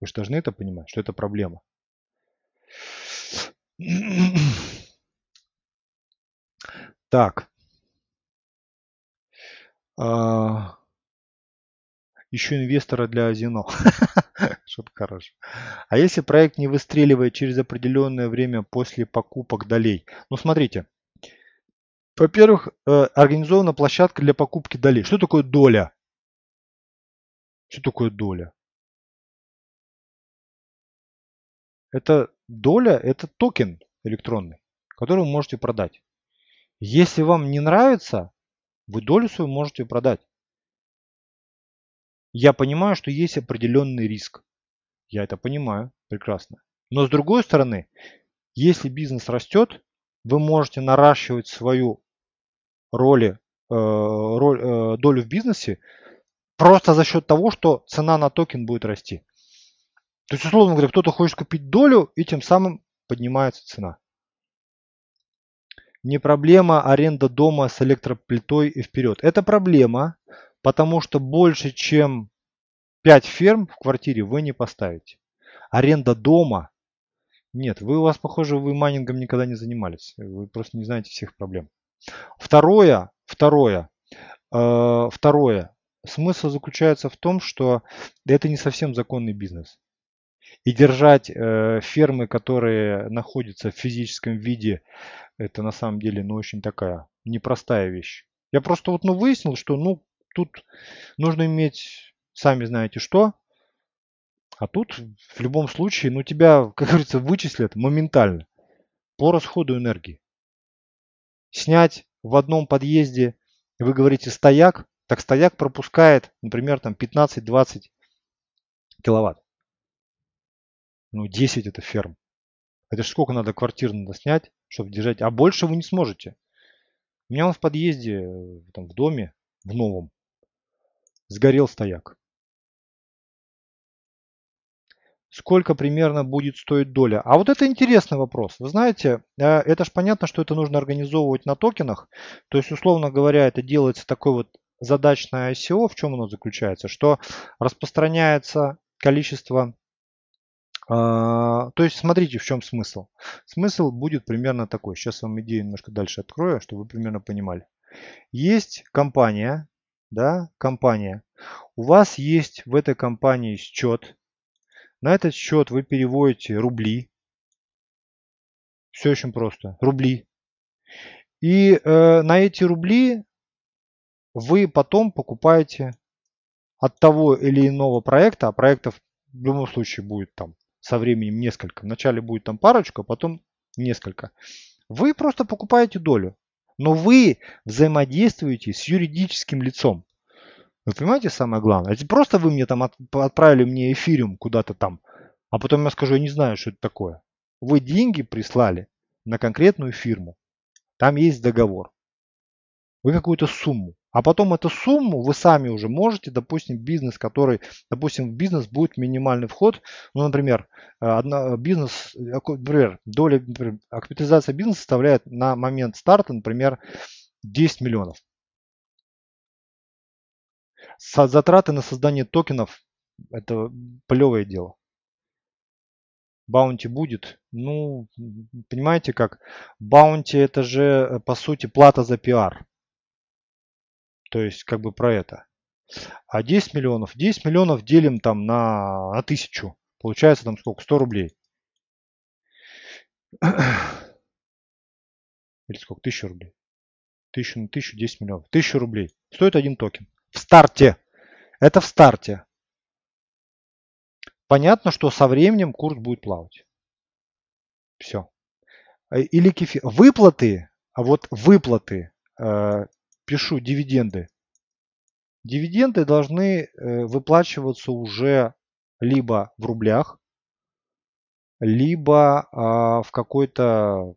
Вы же должны это понимать, что это проблема. Так. А, еще инвестора для Азино. Шутка хорошая. А если проект не выстреливает через определенное время после покупок долей? Ну, смотрите. Во-первых, э, организована площадка для покупки долей. Что такое доля? Что такое доля? Это доля, это токен электронный, который вы можете продать. Если вам не нравится, вы долю свою можете продать. Я понимаю, что есть определенный риск. Я это понимаю прекрасно. Но с другой стороны, если бизнес растет, вы можете наращивать свою роли, э, роль, э, долю в бизнесе просто за счет того, что цена на токен будет расти. То есть, условно говоря, кто-то хочет купить долю, и тем самым поднимается цена. Не проблема аренда дома с электроплитой и вперед. Это проблема, потому что больше, чем 5 ферм в квартире вы не поставите. Аренда дома. Нет, вы у вас, похоже, вы майнингом никогда не занимались. Вы просто не знаете всех проблем. Второе, второе, э, второе. Смысл заключается в том, что это не совсем законный бизнес. И держать э, фермы, которые находятся в физическом виде, это на самом деле ну, очень такая непростая вещь. Я просто вот ну, выяснил, что ну, тут нужно иметь, сами знаете что, а тут в любом случае, ну тебя, как говорится, вычислят моментально по расходу энергии. Снять в одном подъезде, вы говорите стояк, так стояк пропускает, например, там 15-20 киловатт. Ну, 10 это ферм. Это же сколько надо квартир надо снять, чтобы держать. А больше вы не сможете. У меня он в подъезде, там, в доме, в новом, сгорел стояк. Сколько примерно будет стоить доля? А вот это интересный вопрос. Вы знаете, э, это же понятно, что это нужно организовывать на токенах. То есть, условно говоря, это делается такой вот задачное ICO. В чем оно заключается? Что распространяется количество а, то есть смотрите, в чем смысл. Смысл будет примерно такой. Сейчас вам идею немножко дальше открою, чтобы вы примерно понимали. Есть компания, да, компания. У вас есть в этой компании счет. На этот счет вы переводите рубли. Все очень просто. Рубли. И э, на эти рубли вы потом покупаете от того или иного проекта, а проектов в любом случае будет там со временем несколько. Вначале будет там парочка, потом несколько. Вы просто покупаете долю. Но вы взаимодействуете с юридическим лицом. Вы понимаете самое главное? Это просто вы мне там от, отправили мне эфириум куда-то там А потом я скажу, я не знаю, что это такое. Вы деньги прислали на конкретную фирму. Там есть договор. Вы какую-то сумму. А потом эту сумму вы сами уже можете, допустим, бизнес, который, допустим, в бизнес будет минимальный вход, ну, например, э, одна, бизнес, э, например, доля, например, капитализация бизнеса составляет на момент старта, например, 10 миллионов. Затраты на создание токенов – это плевое дело. Bounty будет. Ну, понимаете как? Bounty это же, э, по сути, плата за пиар. То есть, как бы про это. А 10 миллионов? 10 миллионов делим там на, на тысячу. Получается там сколько? 100 рублей. Или сколько? 1000 рублей. 1000 на 1000, 10 миллионов. 1000 рублей. Стоит один токен. В старте. Это в старте. Понятно, что со временем курс будет плавать. Все. Или кефир. Выплаты, а вот выплаты э, пишу дивиденды. Дивиденды должны э, выплачиваться уже либо в рублях, либо а, в какой-то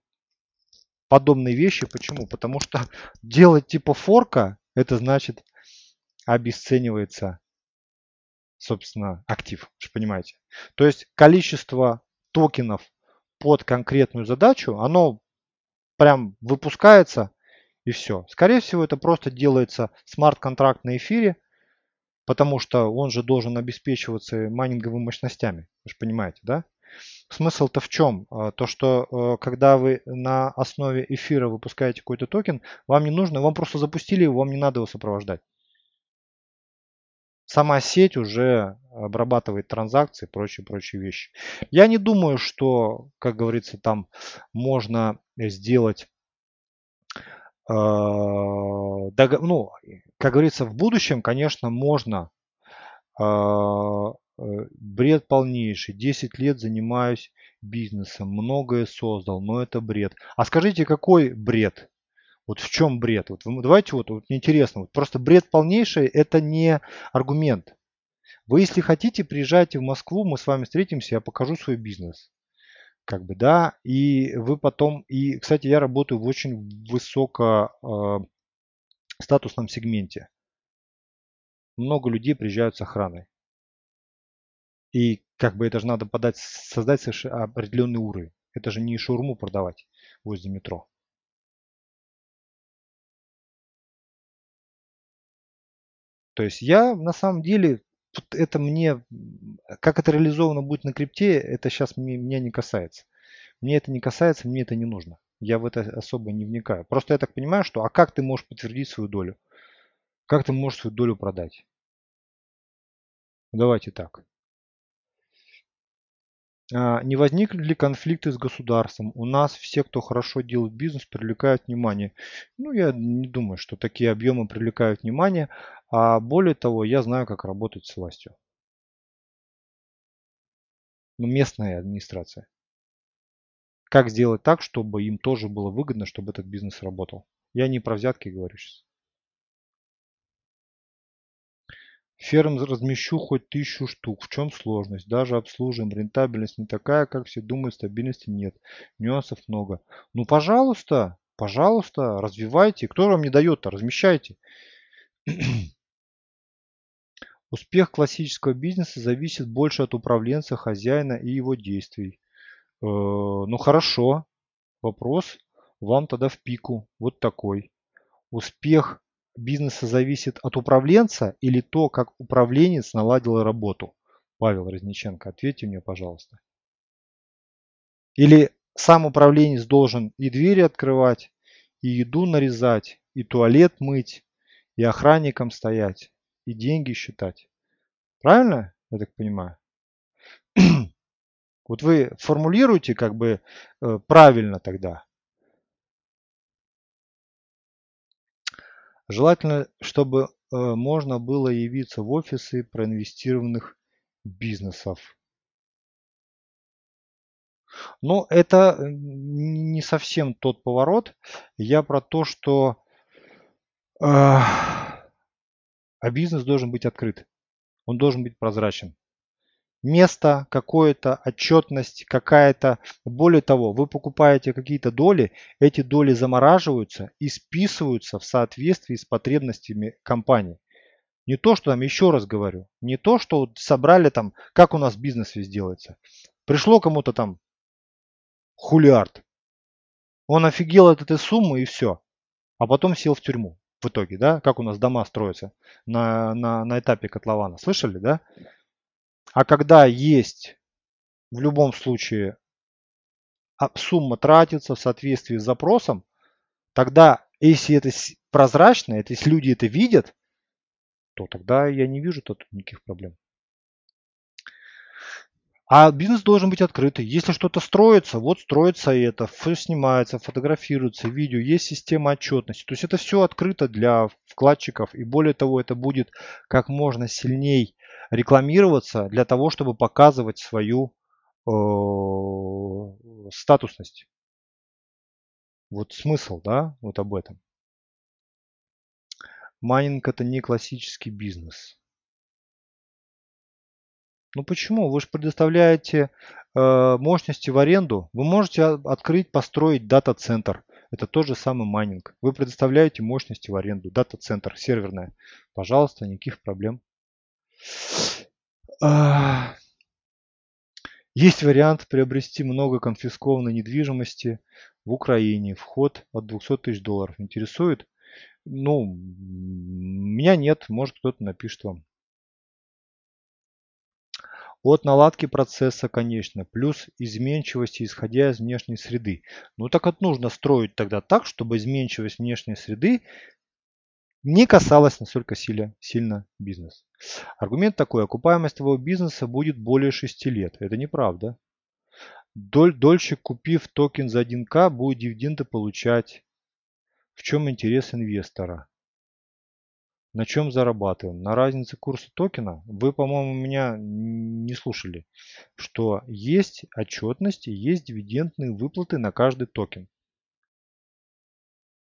подобной вещи. Почему? Потому что делать типа форка, это значит обесценивается, собственно, актив, вы понимаете. То есть количество токенов под конкретную задачу, оно прям выпускается и все. Скорее всего, это просто делается смарт-контракт на эфире, потому что он же должен обеспечиваться майнинговыми мощностями. Вы же понимаете, да? Смысл-то в чем? А, то, что э, когда вы на основе эфира выпускаете какой-то токен, вам не нужно, вам просто запустили его, вам не надо его сопровождать. Сама сеть уже обрабатывает транзакции прочие-прочие вещи. Я не думаю, что, как говорится, там можно сделать Э, ну, как говорится, в будущем, конечно, можно э, э, бред полнейший. 10 лет занимаюсь бизнесом, многое создал, но это бред. А скажите, какой бред? Вот в чем бред? Вот давайте вот, вот интересно, вот просто бред полнейший это не аргумент. Вы, если хотите, приезжайте в Москву, мы с вами встретимся, я покажу свой бизнес как бы, да, и вы потом, и, кстати, я работаю в очень высоко э, статусном сегменте. Много людей приезжают с охраной. И как бы это же надо подать, создать определенный уровень. Это же не шаурму продавать возле метро. То есть я на самом деле это мне, как это реализовано будет на крипте, это сейчас меня не касается. Мне это не касается, мне это не нужно. Я в это особо не вникаю. Просто я так понимаю, что а как ты можешь подтвердить свою долю? Как ты можешь свою долю продать? Давайте так. А, не возникли ли конфликты с государством? У нас все, кто хорошо делает бизнес, привлекают внимание. Ну, я не думаю, что такие объемы привлекают внимание. А более того, я знаю, как работать с властью. Ну, местная администрация. Как сделать так, чтобы им тоже было выгодно, чтобы этот бизнес работал. Я не про взятки говорю сейчас. Ферм размещу хоть тысячу штук. В чем сложность? Даже обслуживаем. Рентабельность не такая, как все думают, стабильности нет. Нюансов много. Ну, пожалуйста, пожалуйста, развивайте. Кто вам не дает-то? Размещайте. Успех классического бизнеса зависит больше от управленца, хозяина и его действий. Э, ну хорошо, вопрос вам тогда в пику. Вот такой. Успех бизнеса зависит от управленца или то, как управленец наладил работу? Павел Разниченко, ответьте мне, пожалуйста. Или сам управленец должен и двери открывать, и еду нарезать, и туалет мыть, и охранником стоять, и деньги считать. Правильно, я так понимаю? Вот вы формулируете как бы э, правильно тогда. Желательно, чтобы э, можно было явиться в офисы проинвестированных бизнесов. Но это не совсем тот поворот. Я про то, что э, а бизнес должен быть открыт. Он должен быть прозрачен. место какое-то, отчетность какая-то. Более того, вы покупаете какие-то доли, эти доли замораживаются и списываются в соответствии с потребностями компании. Не то, что там, еще раз говорю, не то, что вот собрали там, как у нас бизнес весь делается. Пришло кому-то там хулиард. Он офигел от этой суммы и все. А потом сел в тюрьму в итоге, да? Как у нас дома строятся на, на, на этапе котлована. Слышали, да? А когда есть в любом случае а, сумма тратится в соответствии с запросом, тогда, если это прозрачно, если люди это видят, то тогда я не вижу тут никаких проблем. А бизнес должен быть открытый. Если что-то строится, вот строится это, все снимается, фотографируется, видео, есть система отчетности. То есть это все открыто для вкладчиков. И более того, это будет как можно сильней рекламироваться для того, чтобы показывать свою э, статусность. Вот смысл, да, вот об этом. Майнинг это не классический бизнес. Ну почему? Вы же предоставляете э, мощности в аренду. Вы можете открыть, построить дата-центр. Это тот же самый майнинг. Вы предоставляете мощности в аренду. Дата-центр, серверная. Пожалуйста, никаких проблем. Есть вариант приобрести много конфискованной недвижимости в Украине. Вход от 200 тысяч долларов. Интересует? Ну, меня нет. Может кто-то напишет вам. От наладки процесса, конечно, плюс изменчивости, исходя из внешней среды. Ну так вот нужно строить тогда так, чтобы изменчивость внешней среды не касалась настолько сильно, сильно бизнес. Аргумент такой, окупаемость твоего бизнеса будет более 6 лет. Это неправда. Доль, дольщик, купив токен за 1К, будет дивиденды получать. В чем интерес инвестора? На чем зарабатываем? На разнице курса токена? Вы, по-моему, меня не слушали, что есть отчетности, есть дивидендные выплаты на каждый токен.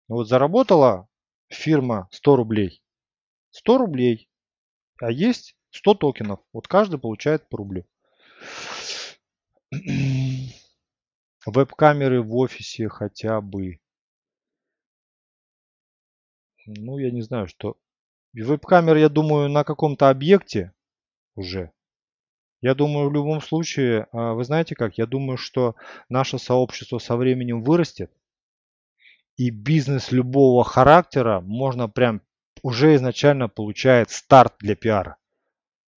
Вот заработала фирма 100 рублей. 100 рублей. А есть 100 токенов. Вот каждый получает по рублю. Веб-камеры в офисе хотя бы. Ну, я не знаю, что Веб-камера, я думаю, на каком-то объекте уже. Я думаю, в любом случае, а, вы знаете как, я думаю, что наше сообщество со временем вырастет. И бизнес любого характера можно прям уже изначально получает старт для пиара.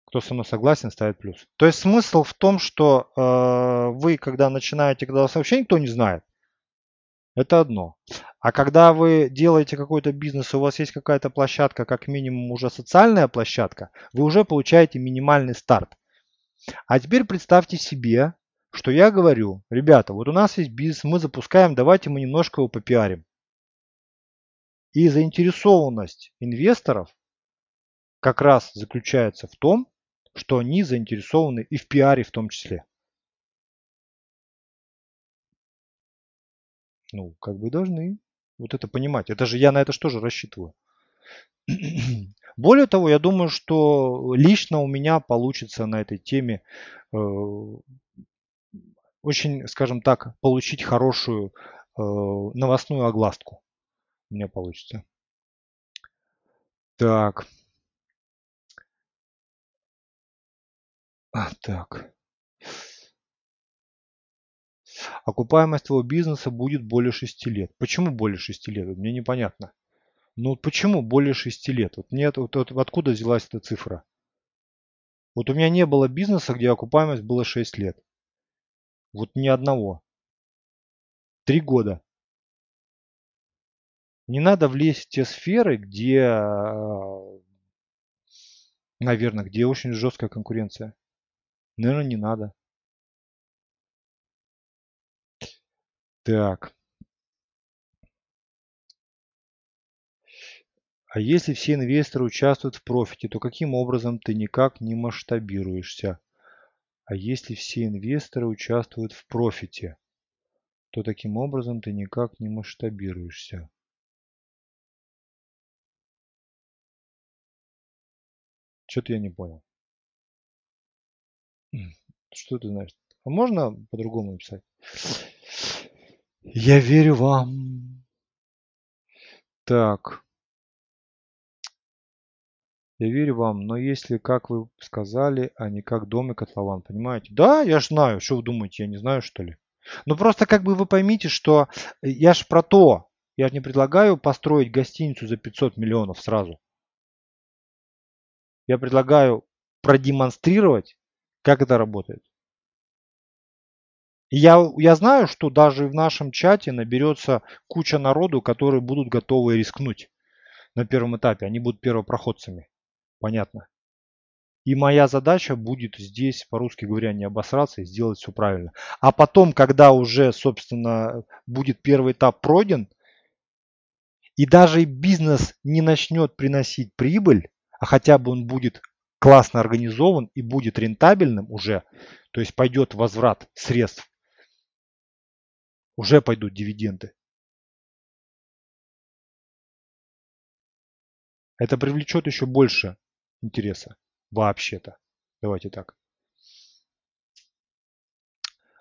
Кто со мной согласен, ставит плюс. То есть смысл в том, что э, вы, когда начинаете, когда вообще никто не знает, это одно. А когда вы делаете какой-то бизнес, у вас есть какая-то площадка, как минимум уже социальная площадка, вы уже получаете минимальный старт. А теперь представьте себе, что я говорю, ребята, вот у нас есть бизнес, мы запускаем, давайте мы немножко его попиарим. И заинтересованность инвесторов как раз заключается в том, что они заинтересованы и в пиаре в том числе. Ну, как бы должны вот это понимать. Это же я на это же рассчитываю. Более того, я думаю, что лично у меня получится на этой теме э, очень, скажем так, получить хорошую э, новостную огласку. У меня получится. Так. А, так. Окупаемость твоего бизнеса будет более 6 лет. Почему более 6 лет? Мне непонятно. Ну почему более 6 лет? Вот нет, вот, вот откуда взялась эта цифра? Вот у меня не было бизнеса, где окупаемость была 6 лет. Вот ни одного. Три года. Не надо влезть в те сферы, где, наверное, где очень жесткая конкуренция. Наверное, не надо. Так. А если все инвесторы участвуют в профите, то каким образом ты никак не масштабируешься? А если все инвесторы участвуют в профите, то таким образом ты никак не масштабируешься. Что-то я не понял. Что ты знаешь? А можно по-другому написать? Я верю вам. Так. Я верю вам, но если, как вы сказали, а не как дом и котлован, понимаете? Да, я ж знаю, что вы думаете, я не знаю, что ли? Ну просто как бы вы поймите, что э, я ж про то, я не предлагаю построить гостиницу за 500 миллионов сразу. Я предлагаю продемонстрировать, как это работает. Я, я знаю, что даже в нашем чате наберется куча народу, которые будут готовы рискнуть на первом этапе. Они будут первопроходцами. Понятно. И моя задача будет здесь, по-русски говоря, не обосраться и сделать все правильно. А потом, когда уже, собственно, будет первый этап пройден, и даже бизнес не начнет приносить прибыль, а хотя бы он будет классно организован и будет рентабельным уже, то есть пойдет возврат средств, уже пойдут дивиденды. Это привлечет еще больше интереса вообще-то. Давайте так.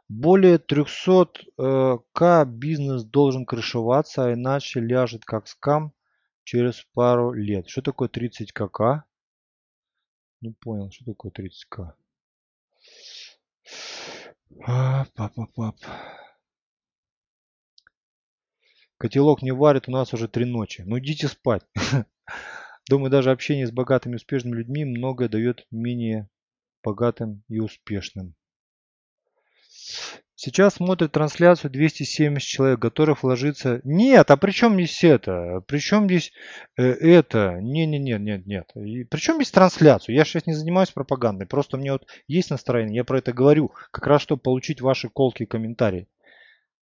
Более 300к э, бизнес должен крышеваться, а иначе ляжет как скам через пару лет. Что такое 30 кк? Не понял, что такое 30к. А, папа, пап. Котелок не варит у нас уже три ночи. Ну идите спать. Думаю, даже общение с богатыми успешными людьми многое дает менее богатым и успешным. Сейчас смотрит трансляцию 270 человек, готовых вложиться. Нет, а при чем здесь это? При чем здесь э, это? Не, не, не, нет, нет. И при чем здесь трансляцию? Я сейчас не занимаюсь пропагандой. Просто у меня вот есть настроение, я про это говорю. Как раз чтобы получить ваши колки и комментарии.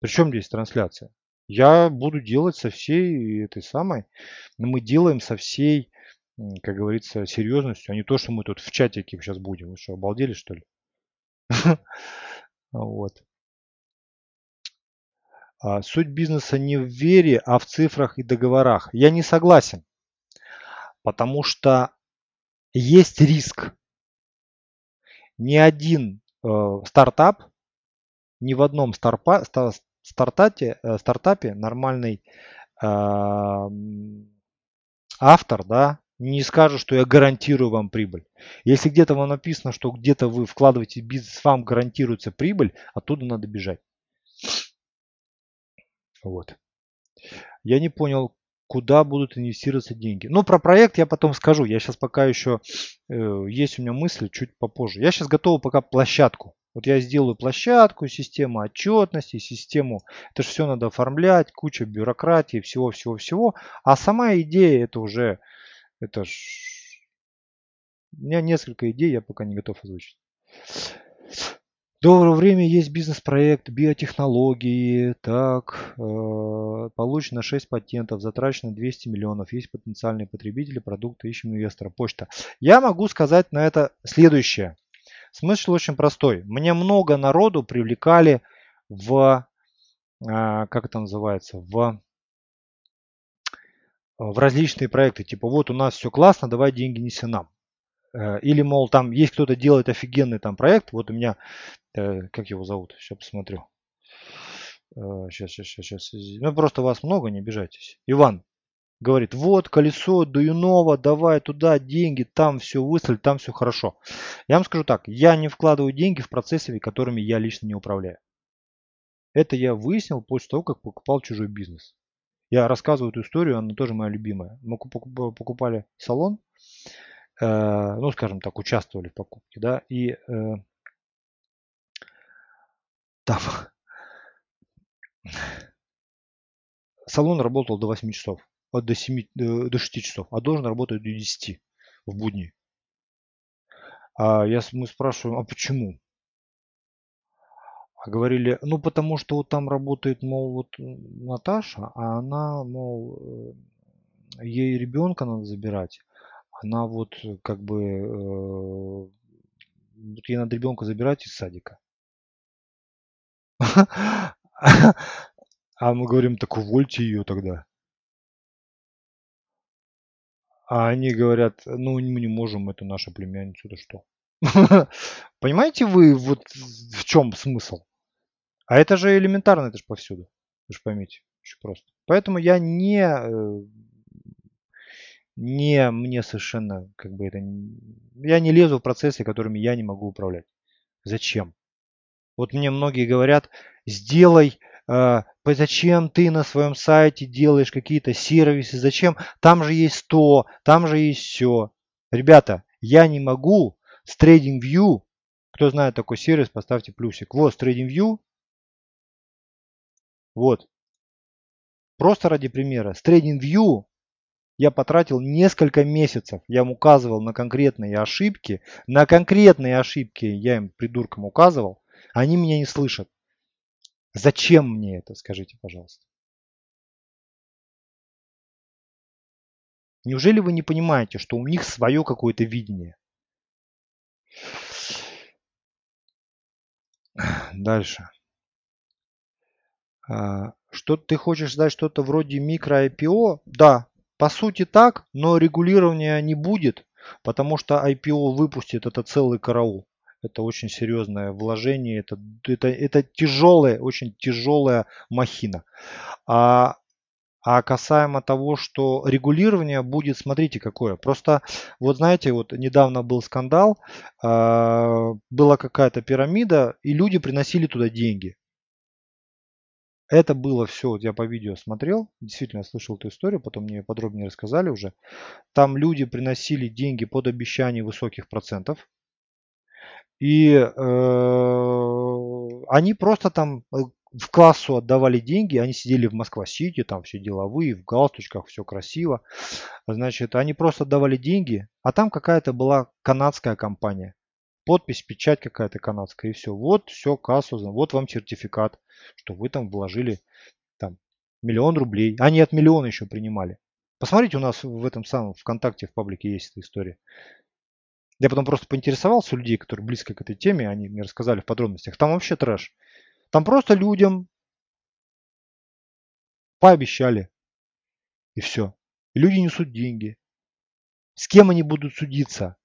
При чем здесь трансляция? Я буду делать со всей этой самой, но мы делаем со всей, как говорится, серьезностью, а не то, что мы тут в чатике сейчас будем. Вы что, обалдели, что ли? Вот. А суть бизнеса не в вере, а в цифрах и договорах. Я не согласен, потому что есть риск. Ни один э, стартап, ни в одном старпа, стартапе, э, стартапе нормальный э, автор, да, не скажет, что я гарантирую вам прибыль. Если где-то вам написано, что где-то вы вкладываете бизнес, вам гарантируется прибыль, оттуда надо бежать. Вот. Я не понял, куда будут инвестироваться деньги. Ну, про проект я потом скажу. Я сейчас пока еще, э, есть у меня мысли, чуть попозже. Я сейчас готовы пока площадку вот я сделаю площадку, систему отчетности, систему, это же все надо оформлять, куча бюрократии, всего-всего-всего. А сама идея это уже, это ж, у меня несколько идей, я пока не готов озвучить. Доброго время есть бизнес-проект биотехнологии. Так, э, получено 6 патентов, затрачено 200 миллионов. Есть потенциальные потребители продукта, ищем инвестора. Почта. Я могу сказать на это следующее. Смысл очень простой. Мне много народу привлекали в, а, как это называется, в, в различные проекты. Типа вот у нас все классно, давай деньги неси нам. Э, или, мол, там есть кто-то делает офигенный там проект. Вот у меня, э, как его зовут, сейчас посмотрю. Сейчас, сейчас, сейчас, сейчас. Ну, просто вас много, не обижайтесь. Иван, говорит, вот колесо Дуюнова, давай туда деньги, там все выставили, там все хорошо. Я вам скажу так, я не вкладываю деньги в процессы, которыми я лично не управляю. Это я выяснил после того, как покупал чужой бизнес. Я рассказываю эту историю, она тоже моя любимая. Мы покупали салон, э, ну, скажем так, участвовали в покупке, да, и э, там салон работал до 8 часов до, 7, э, до 6 часов, а должен работать до 10 в будни. А я, мы спрашиваем, а почему? А говорили, ну потому что вот там работает, мол, вот Наташа, а она, мол, э, ей ребенка надо забирать. Она вот как бы, э, вот ей надо ребенка забирать из садика. А мы говорим, так увольте ее тогда. А они говорят, ну мы не можем, это наша племянница, это что? Понимаете вы, вот в чем смысл? А это же элементарно, это же повсюду. Вы же поймите, очень просто. Поэтому я не, э, не мне совершенно, как бы это, я не лезу в процессы, которыми я не могу управлять. Зачем? Вот мне многие говорят, сделай, зачем ты на своем сайте делаешь какие-то сервисы, зачем, там же есть то, там же есть все. Ребята, я не могу с TradingView, кто знает такой сервис, поставьте плюсик. Вот с TradingView, вот, просто ради примера, с TradingView я потратил несколько месяцев, я им указывал на конкретные ошибки, на конкретные ошибки я им придуркам указывал, они меня не слышат. Зачем мне это, скажите, пожалуйста. Неужели вы не понимаете, что у них свое какое-то видение? Дальше. А, что ты хочешь сказать что-то вроде микро IPO? Да, по сути так, но регулирования не будет, потому что IPO выпустит это целый караул. Это очень серьезное вложение, это, это, это тяжелая, очень тяжелая махина. А, а касаемо того, что регулирование будет, смотрите какое. Просто, вот знаете, вот недавно был скандал, э, была какая-то пирамида, и люди приносили туда деньги. Это было все, вот я по видео смотрел, действительно слышал эту историю, потом мне подробнее рассказали уже. Там люди приносили деньги под обещание высоких процентов. И э, они просто там э, в кассу отдавали деньги, они сидели в Москва-Сити, там все деловые, в галстучках, все красиво. Значит, они просто отдавали деньги, а там какая-то была канадская компания. Подпись, печать какая-то канадская и все. Вот все, кассу, вот вам сертификат, что вы там вложили там миллион рублей. Они от миллиона еще принимали. Посмотрите, у нас в этом самом ВКонтакте в паблике есть эта история. Я потом просто поинтересовался у людей, которые близко к этой теме, они мне рассказали в подробностях. Там вообще трэш. Там просто людям пообещали. И все. Люди несут деньги. С кем они будут судиться?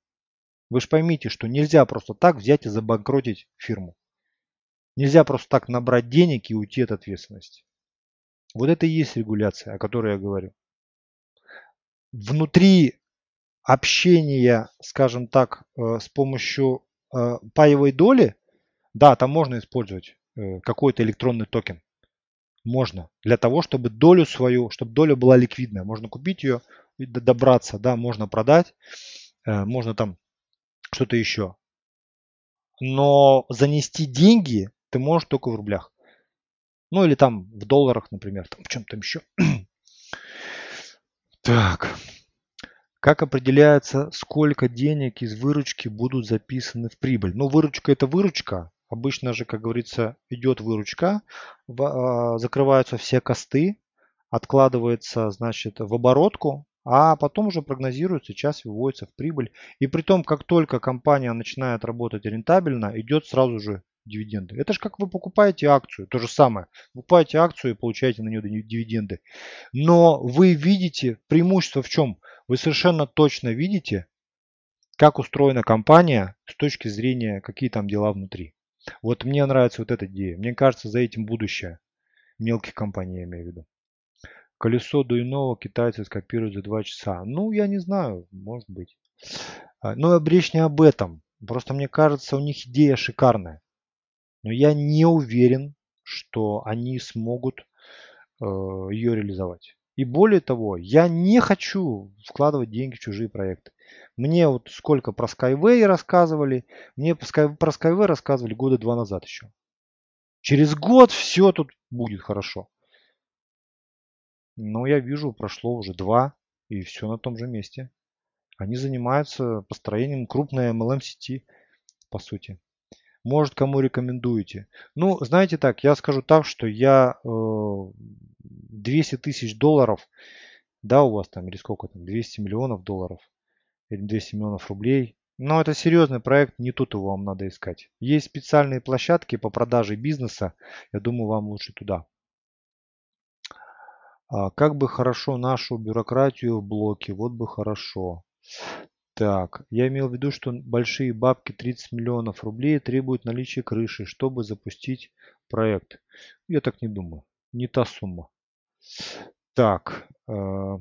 Вы же поймите, что нельзя просто так взять и забанкротить фирму. Нельзя просто так набрать денег и уйти от ответственности. Вот это и есть регуляция, о которой я говорю. Внутри общения, скажем так, э, с помощью э, паевой доли, да, там можно использовать э, какой-то электронный токен. Можно. Для того, чтобы долю свою, чтобы доля была ликвидная. Можно купить ее, добраться, да, можно продать, можно там что-то еще. Но занести деньги ты можешь только в рублях. Ну или там в долларах, например, там в чем-то еще. так. Как определяется, сколько денег из выручки будут записаны в прибыль? Ну, выручка это выручка. Обычно же, как говорится, идет выручка, а, закрываются все косты, откладывается, значит, в оборотку, а потом уже прогнозируется, час выводится в прибыль. И при том, как только компания начинает работать рентабельно, идет сразу же дивиденды. Это же как вы покупаете акцию, то же самое. Покупаете акцию и получаете на нее дивиденды. Но вы видите преимущество в чем? вы совершенно точно видите, как устроена компания с точки зрения, какие там дела внутри. Вот мне нравится вот эта идея. Мне кажется, за этим будущее. Мелких компаний я имею в виду. Колесо иного китайцы скопируют за 2 часа. Ну, я не знаю, может быть. А, но речь не об этом. Просто мне кажется, у них идея шикарная. Но я не уверен, что они смогут э, ее реализовать. И более того, я не хочу вкладывать деньги в чужие проекты. Мне вот сколько про Skyway рассказывали, мне про Skyway рассказывали года два назад еще. Через год все тут будет хорошо. Но я вижу, прошло уже два, и все на том же месте. Они занимаются построением крупной MLM сети, по сути. Может, кому рекомендуете. Ну, знаете так, я скажу так, что я э, 200 тысяч долларов, да, у вас там, или сколько там, 200 миллионов долларов, или 200 миллионов рублей. Но это серьезный проект, не тут его вам надо искать. Есть специальные площадки по продаже бизнеса, я думаю, вам лучше туда. А как бы хорошо нашу бюрократию в блоке, вот бы хорошо. Так, я имел в виду, что большие бабки 30 миллионов рублей требуют наличия крыши, чтобы запустить проект. Я так не думаю. Не та сумма. Так. Э,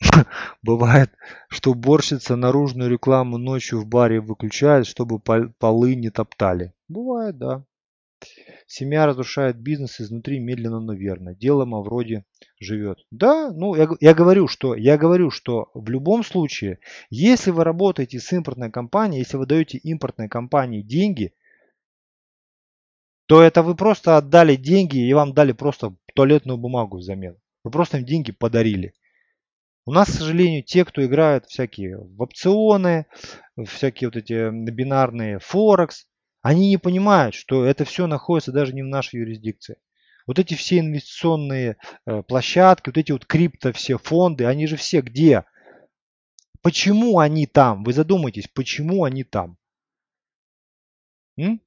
бывает, что уборщица наружную рекламу ночью в баре выключает, чтобы полы не топтали. Бывает, да. Семья разрушает бизнес изнутри медленно, но верно. Дело вроде живет. Да, ну я, я говорю, что я говорю, что в любом случае, если вы работаете с импортной компанией, если вы даете импортной компании деньги, то это вы просто отдали деньги и вам дали просто туалетную бумагу взамен. Вы просто им деньги подарили. У нас, к сожалению, те, кто играют всякие в опционы, всякие вот эти бинарные Форекс, они не понимают, что это все находится даже не в нашей юрисдикции. Вот эти все инвестиционные э, площадки, вот эти вот крипто все фонды, они же все где? Почему они там? Вы задумайтесь, почему они там? М?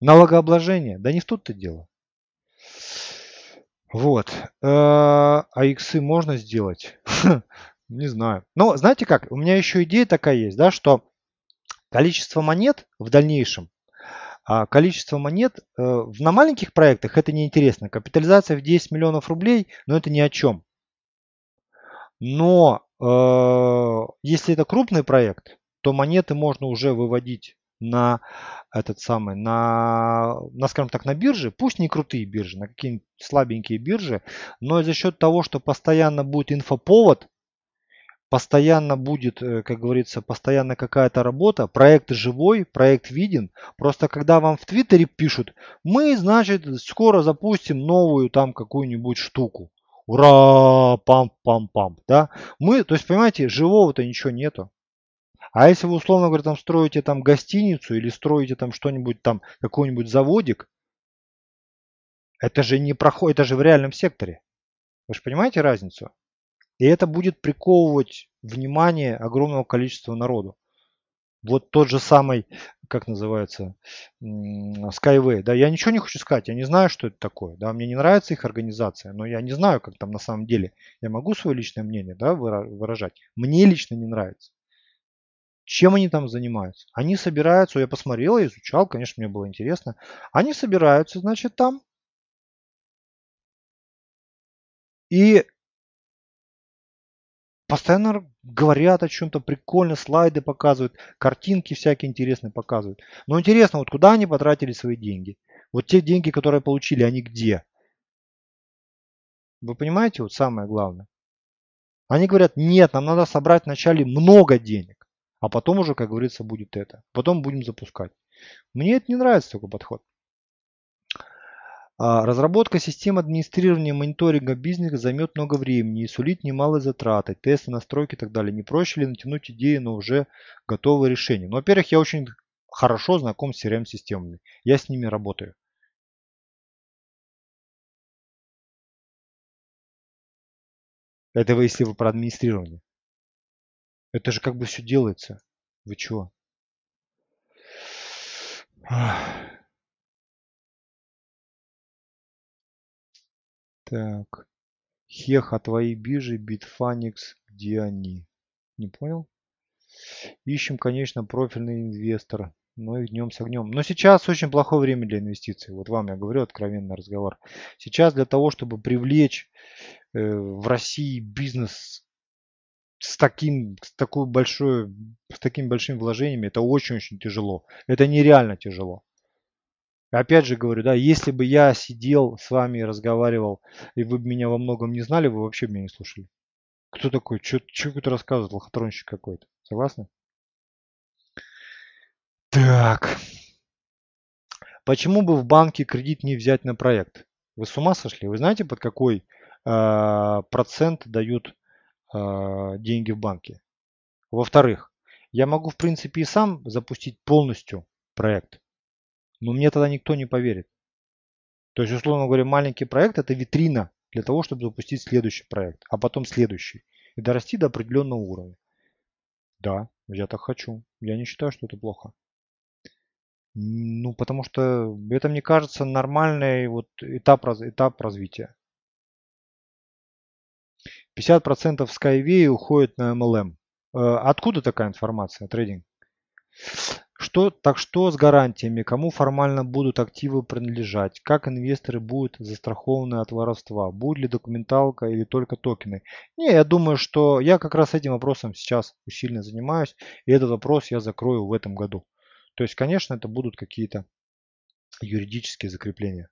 Налогообложение? Да не в тут-то дело. Вот. Э, а иксы можно сделать? Не знаю. Но знаете как, у меня еще идея такая есть, да, что количество монет в дальнейшем, а количество монет э, на маленьких проектах это неинтересно. Капитализация в 10 миллионов рублей, но это ни о чем. Но э, если это крупный проект, то монеты можно уже выводить на этот самый, на, на, скажем так, на бирже, пусть не крутые биржи, на какие-нибудь слабенькие биржи, но за счет того, что постоянно будет инфоповод, постоянно будет, э, как говорится, постоянно какая-то работа, проект живой, проект виден. Просто когда вам в Твиттере пишут, мы, значит, скоро запустим новую там какую-нибудь штуку. Ура! Пам-пам-пам. Да? Мы, то есть, понимаете, живого-то ничего нету. А если вы, условно говоря, там строите там гостиницу или строите там что-нибудь там, какой-нибудь заводик, это же не проходит, это же в реальном секторе. Вы же понимаете разницу? И это будет приковывать внимание огромного количества народу. Вот тот же самый, как называется, Skyway. Да, я ничего не хочу сказать, я не знаю, что это такое. Да, мне не нравится их организация, но я не знаю, как там на самом деле. Я могу свое личное мнение да, выражать. Мне лично не нравится. Чем они там занимаются? Они собираются, я посмотрел, изучал, конечно, мне было интересно. Они собираются, значит, там. И постоянно говорят о чем-то прикольно, слайды показывают, картинки всякие интересные показывают. Но интересно, вот куда они потратили свои деньги? Вот те деньги, которые получили, они где? Вы понимаете, вот самое главное. Они говорят, нет, нам надо собрать вначале много денег, а потом уже, как говорится, будет это. Потом будем запускать. Мне это не нравится такой подход. А, разработка систем администрирования мониторинга бизнеса займет много времени и сулит немалые затраты, тесты, настройки и так далее. Не проще ли натянуть идеи на уже готовые решения? Ну, во-первых, я очень хорошо знаком с CRM-системами. Я с ними работаю. Это вы, если вы про администрирование. Это же как бы все делается. Вы чего? Так. Хеха, твои биржи, Bitfinex, где они? Не понял? Ищем, конечно, профильный инвестор. Но и днем с огнем. Но сейчас очень плохое время для инвестиций. Вот вам я говорю откровенный разговор. Сейчас для того, чтобы привлечь э, в России бизнес с таким, с такой большой, с такими большими вложениями, это очень-очень тяжело. Это нереально тяжело. Опять же говорю, да, если бы я сидел с вами и разговаривал, и вы бы меня во многом не знали, вы вообще меня не слушали. Кто такой? Что какой-то рассказывает, лохотронщик какой-то. Согласны? Так. Почему бы в банке кредит не взять на проект? Вы с ума сошли? Вы знаете, под какой э, процент дают э, деньги в банке? Во-вторых, я могу в принципе и сам запустить полностью проект. Но мне тогда никто не поверит. То есть, условно говоря, маленький проект это витрина для того, чтобы запустить следующий проект, а потом следующий. И дорасти до определенного уровня. Да, я так хочу. Я не считаю, что это плохо. Ну, потому что это, мне кажется, нормальный вот этап, этап развития. 50% Skyway уходит на MLM. Э, откуда такая информация, трейдинг? Что, так что с гарантиями, кому формально будут активы принадлежать, как инвесторы будут застрахованы от воровства, будет ли документалка или только токены. Не, я думаю, что я как раз этим вопросом сейчас усиленно занимаюсь, и этот вопрос я закрою в этом году. То есть, конечно, это будут какие-то юридические закрепления.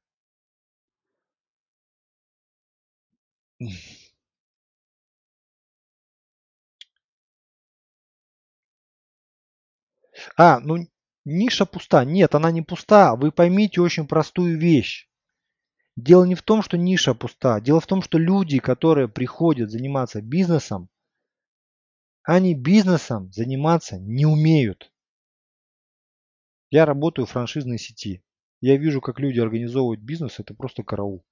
А, ну ниша пуста. Нет, она не пуста. Вы поймите очень простую вещь. Дело не в том, что ниша пуста. Дело в том, что люди, которые приходят заниматься бизнесом, они бизнесом заниматься не умеют. Я работаю в франшизной сети. Я вижу, как люди организовывают бизнес, это просто караул.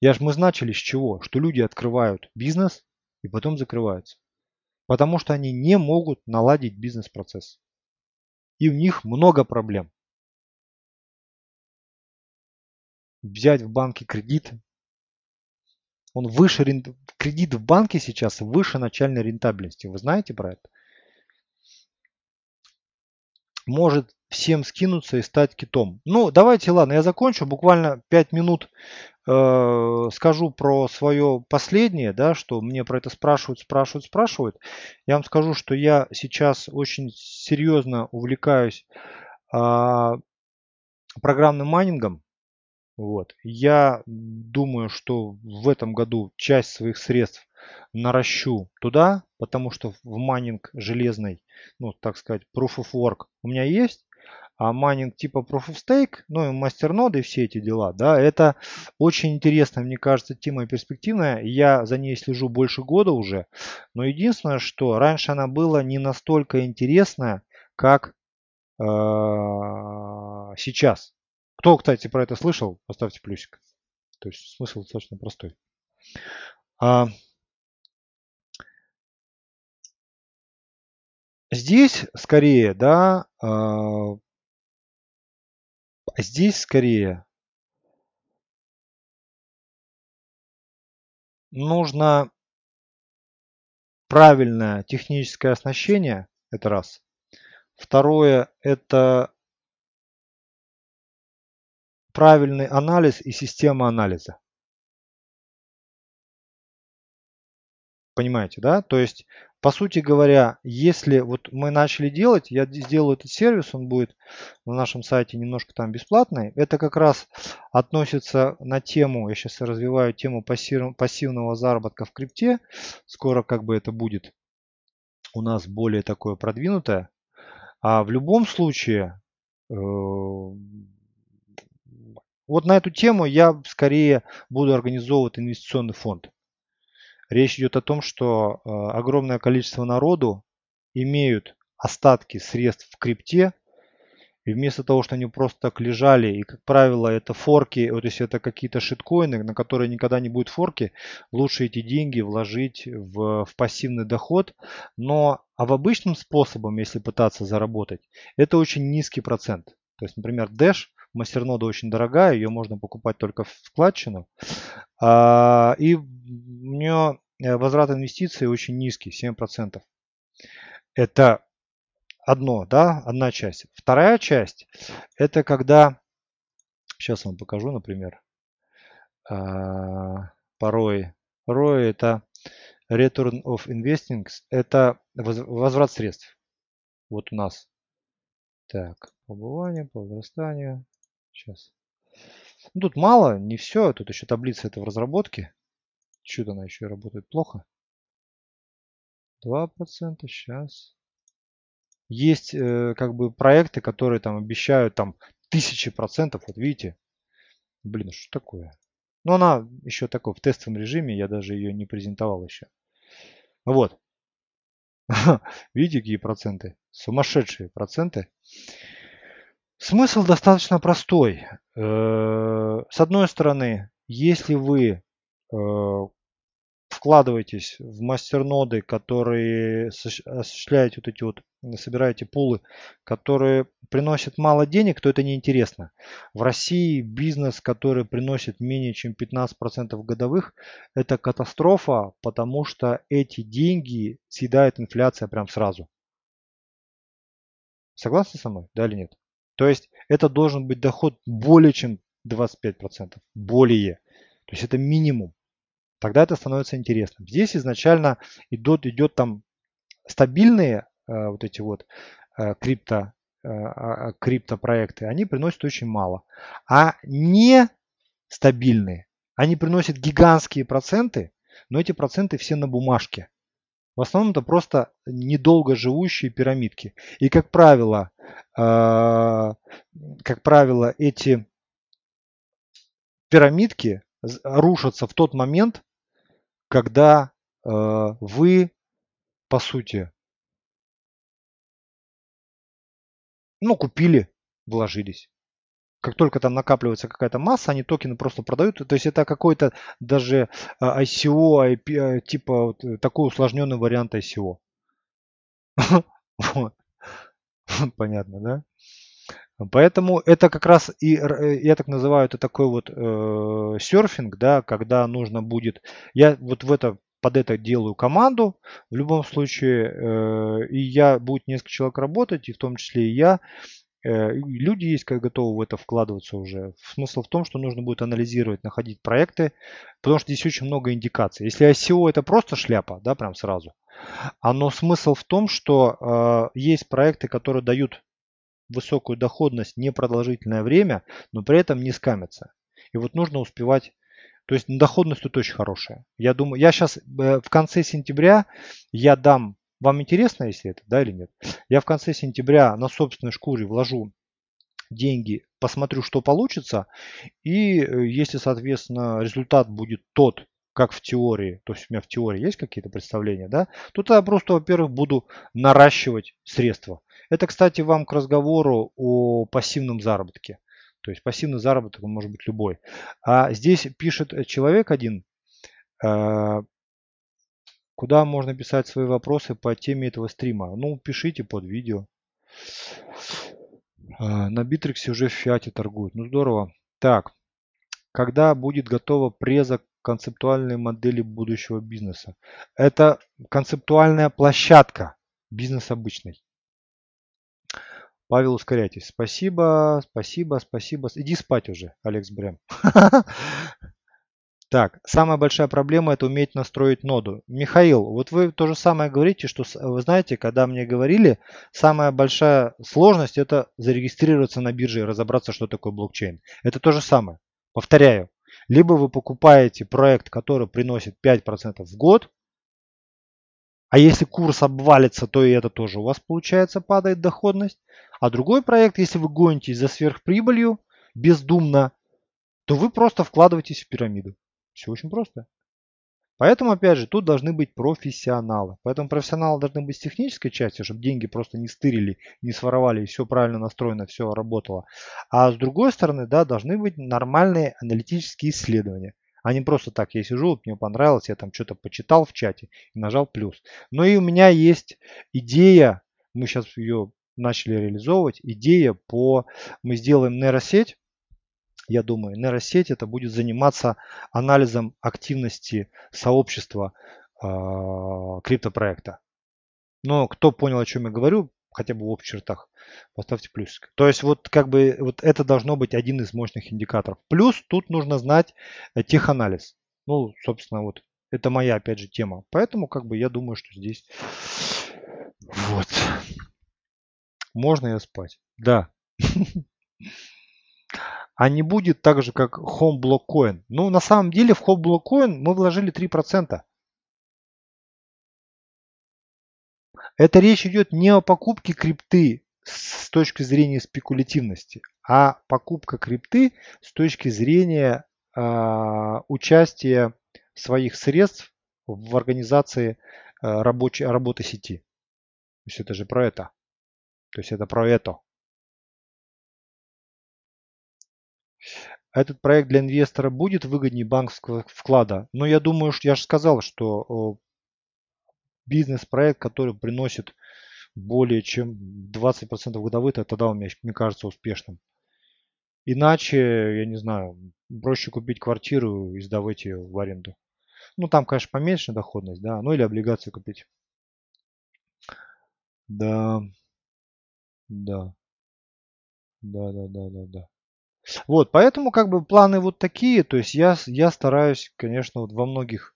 Я ж мы начали с чего? Что люди открывают бизнес и потом закрываются. Потому что они не могут наладить бизнес-процесс и у них много проблем. Взять в банке кредит, он выше, кредит в банке сейчас выше начальной рентабельности. Вы знаете про это? Может всем скинуться и стать китом. Ну, давайте, ладно, я закончу. Буквально 5 минут э, скажу про свое последнее, да, что мне про это спрашивают, спрашивают, спрашивают. Я вам скажу, что я сейчас очень серьезно увлекаюсь э, программным майнингом. Вот. Я думаю, что в этом году часть своих средств наращу туда, потому что в майнинг железный, ну, так сказать, proof of work у меня есть а майнинг типа Proof of Stake, ну и мастерноды все эти дела, да, это очень интересно, мне кажется, тема перспективная. Я за ней слежу больше года уже, но единственное, что раньше она была не настолько интересная, как э, сейчас. Кто, кстати, про это слышал, поставьте плюсик. То есть смысл достаточно простой. А, здесь скорее, да, а, Здесь скорее нужно правильное техническое оснащение, это раз. Второе, это правильный анализ и система анализа. Понимаете, да? То есть по сути говоря, если вот мы начали делать, я сделаю этот сервис, он будет на нашем сайте немножко там бесплатный. Это как раз относится на тему, я сейчас развиваю тему пассивного заработка в крипте. Скоро как бы это будет у нас более такое продвинутое. А в любом случае, э, вот на эту тему я скорее буду организовывать инвестиционный фонд. Речь идет о том, что э, огромное количество народу имеют остатки средств в крипте, и вместо того, что они просто так лежали, и, как правило, это форки, вот если это какие-то шиткоины, на которые никогда не будет форки, лучше эти деньги вложить в, в пассивный доход. Но а в обычным способом, если пытаться заработать, это очень низкий процент. То есть, например, Dash, мастернода очень дорогая, ее можно покупать только в складчину. А, и у нее э, возврат инвестиций очень низкий, 7%. Это одно, да, одна часть. Вторая часть, это когда, сейчас вам покажу, например, а, порой, порой это return of investing, это возврат средств. Вот у нас. Так, побывание, по возрастанию. Сейчас. Ну, тут мало, не все. Тут еще таблица это в разработке. Чуть она еще работает плохо. 2% сейчас. Есть э, как бы проекты, которые там обещают там тысячи процентов. Вот видите. Блин, что такое? Но она еще такой в тестовом режиме. Я даже ее не презентовал еще. Вот. Видите, какие проценты? Сумасшедшие проценты. Смысл достаточно простой. Э, с одной стороны, если вы э, вкладываетесь в мастерноды, которые осуществляете вот эти вот, собираете пулы, которые приносит мало денег, то это неинтересно. В России бизнес, который приносит менее чем 15% годовых, это катастрофа, потому что эти деньги съедает инфляция прям сразу. Согласны со мной, да или нет? То есть это должен быть доход более чем 25%, более. То есть это минимум. Тогда это становится интересным. Здесь изначально идет, идет там стабильные э, вот эти вот э, крипто Э, а, а, криптопроекты, они приносят очень мало. А не стабильные, они приносят гигантские проценты, но эти проценты все на бумажке. В основном это просто недолго живущие пирамидки. И как правило, э, как правило, эти пирамидки рушатся в тот момент, когда э, вы, по сути, Ну, купили, вложились. Как только там накапливается какая-то масса, они токены просто продают. То есть это какой-то даже а, ICO, IP, а, типа вот э, такой усложненный вариант ICO. Понятно, да? Поэтому это как раз и э, я так называю это такой вот э, серфинг, да, когда нужно будет. Я вот в это под это делаю команду. В любом случае, э, и я, будет несколько человек работать, и в том числе и я. Э, люди есть, как готовы в это вкладываться уже. Смысл в том, что нужно будет анализировать, находить проекты, потому что здесь очень много индикаций. Если ICO это просто шляпа, да, прям сразу. А но смысл в том, что э, есть проекты, которые дают высокую доходность непродолжительное время, но при этом не скамятся. И вот нужно успевать то есть доходность тут очень хорошая. Я думаю, я сейчас э, в конце сентября я дам, вам интересно, если это, да или нет? Я в конце сентября на собственной шкуре вложу деньги, посмотрю, что получится. И э, если, соответственно, результат будет тот, как в теории, то есть у меня в теории есть какие-то представления, да, то я просто, во-первых, буду наращивать средства. Это, кстати, вам к разговору о пассивном заработке. То есть пассивный заработок он может быть любой. А здесь пишет человек один, э, куда можно писать свои вопросы по теме этого стрима. Ну, пишите под видео. Э, на Битриксе уже в фиате торгуют. Ну, здорово. Так, когда будет готова преза концептуальной модели будущего бизнеса? Это концептуальная площадка, бизнес обычный. Павел, ускоряйтесь. Спасибо, спасибо, спасибо. Иди спать уже, Алекс Брем. Так, самая большая проблема это уметь настроить ноду. Михаил, вот вы то же самое говорите, что вы знаете, когда мне говорили, самая большая сложность это зарегистрироваться на бирже и разобраться, что такое блокчейн. Это то же самое. Повторяю, либо вы покупаете проект, который приносит 5% в год, а если курс обвалится, то и это тоже у вас получается падает доходность. А другой проект, если вы гонитесь за сверхприбылью бездумно, то вы просто вкладываетесь в пирамиду. Все очень просто. Поэтому, опять же, тут должны быть профессионалы. Поэтому профессионалы должны быть с технической части, чтобы деньги просто не стырили, не своровали, и все правильно настроено, все работало. А с другой стороны, да, должны быть нормальные аналитические исследования. А не просто так, я сижу, вот мне понравилось, я там что-то почитал в чате и нажал плюс. Но и у меня есть идея, мы сейчас ее начали реализовывать, идея по, мы сделаем нейросеть, я думаю, нейросеть это будет заниматься анализом активности сообщества э, криптопроекта. Но кто понял, о чем я говорю, хотя бы в общих чертах, поставьте плюсик. То есть вот как бы вот это должно быть один из мощных индикаторов. Плюс тут нужно знать э, теханализ. Ну, собственно, вот это моя, опять же, тема. Поэтому как бы я думаю, что здесь вот. Можно я спать? Да. А не будет так же, как Home Block Coin. Ну, на самом деле в Home Block Coin мы вложили 3%. Это речь идет не о покупке крипты с точки зрения спекулятивности, а покупка крипты с точки зрения э, участия своих средств в организации э, рабочей, работы сети. То есть это же про это. То есть это про это. Этот проект для инвестора будет выгоднее банковского вклада. Но я думаю, что я же сказал, что бизнес-проект, который приносит более чем 20% годовых, тогда у меня, мне кажется, успешным. Иначе, я не знаю, проще купить квартиру и сдавать ее в аренду. Ну, там, конечно, поменьше доходность, да, ну или облигацию купить. Да, да, да, да, да, да, да. Вот, поэтому как бы планы вот такие, то есть я, я стараюсь, конечно, вот во многих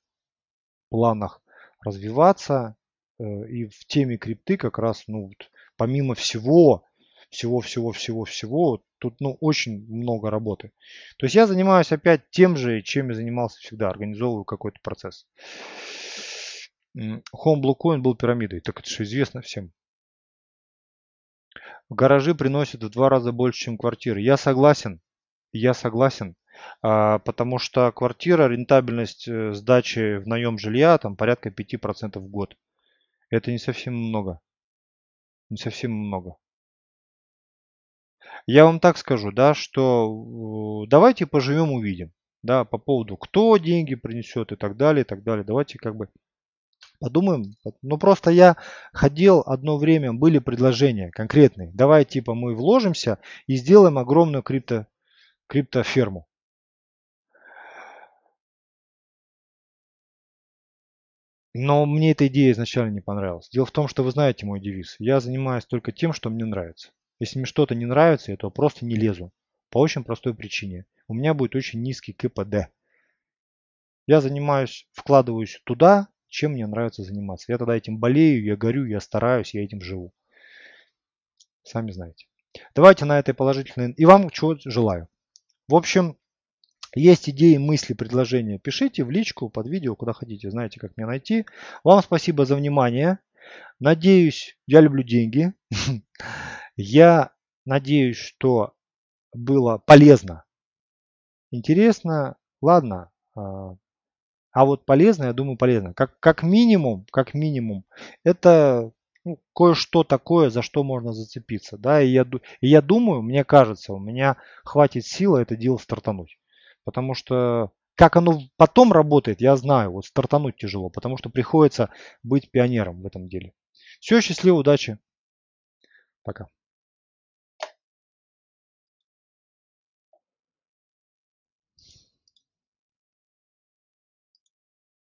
планах развиваться, э, и в теме крипты как раз, ну, вот, помимо всего, всего, всего, всего, всего, тут, ну, очень много работы. То есть я занимаюсь опять тем же, чем я занимался всегда, организовываю какой-то процесс. Home Blue Coin был пирамидой, так это же известно всем. Гаражи приносят в два раза больше, чем квартиры. Я согласен, я согласен, а, потому что квартира, рентабельность э, сдачи в наем жилья там порядка 5% в год. Это не совсем много. Не совсем много. Я вам так скажу, да, что давайте поживем, увидим. Да, по поводу, кто деньги принесет и так далее, и так далее. Давайте как бы Подумаем. Ну просто я ходил одно время, были предложения конкретные. Давай типа мы вложимся и сделаем огромную крипто, криптоферму. Но мне эта идея изначально не понравилась. Дело в том, что вы знаете мой девиз. Я занимаюсь только тем, что мне нравится. Если мне что-то не нравится, я то просто не лезу. По очень простой причине. У меня будет очень низкий КПД. Я занимаюсь, вкладываюсь туда, чем мне нравится заниматься. Я тогда этим болею, я горю, я стараюсь, я этим живу. Сами знаете. Давайте на этой положительной... И вам чего желаю. В общем, есть идеи, мысли, предложения, пишите в личку, под видео, куда хотите. Знаете, как меня найти. Вам спасибо за внимание. Надеюсь, я люблю деньги. Я надеюсь, что было полезно, интересно. Ладно, а, а вот полезно, я думаю, полезно. Как, как минимум, как минимум, это ну, кое-что такое, за что можно зацепиться. Да, и я, и я думаю, мне кажется, у меня хватит силы это дело стартануть. Потому что как оно потом работает, я знаю. Вот стартануть тяжело, потому что приходится быть пионером в этом деле. Все, счастливо, удачи. Пока.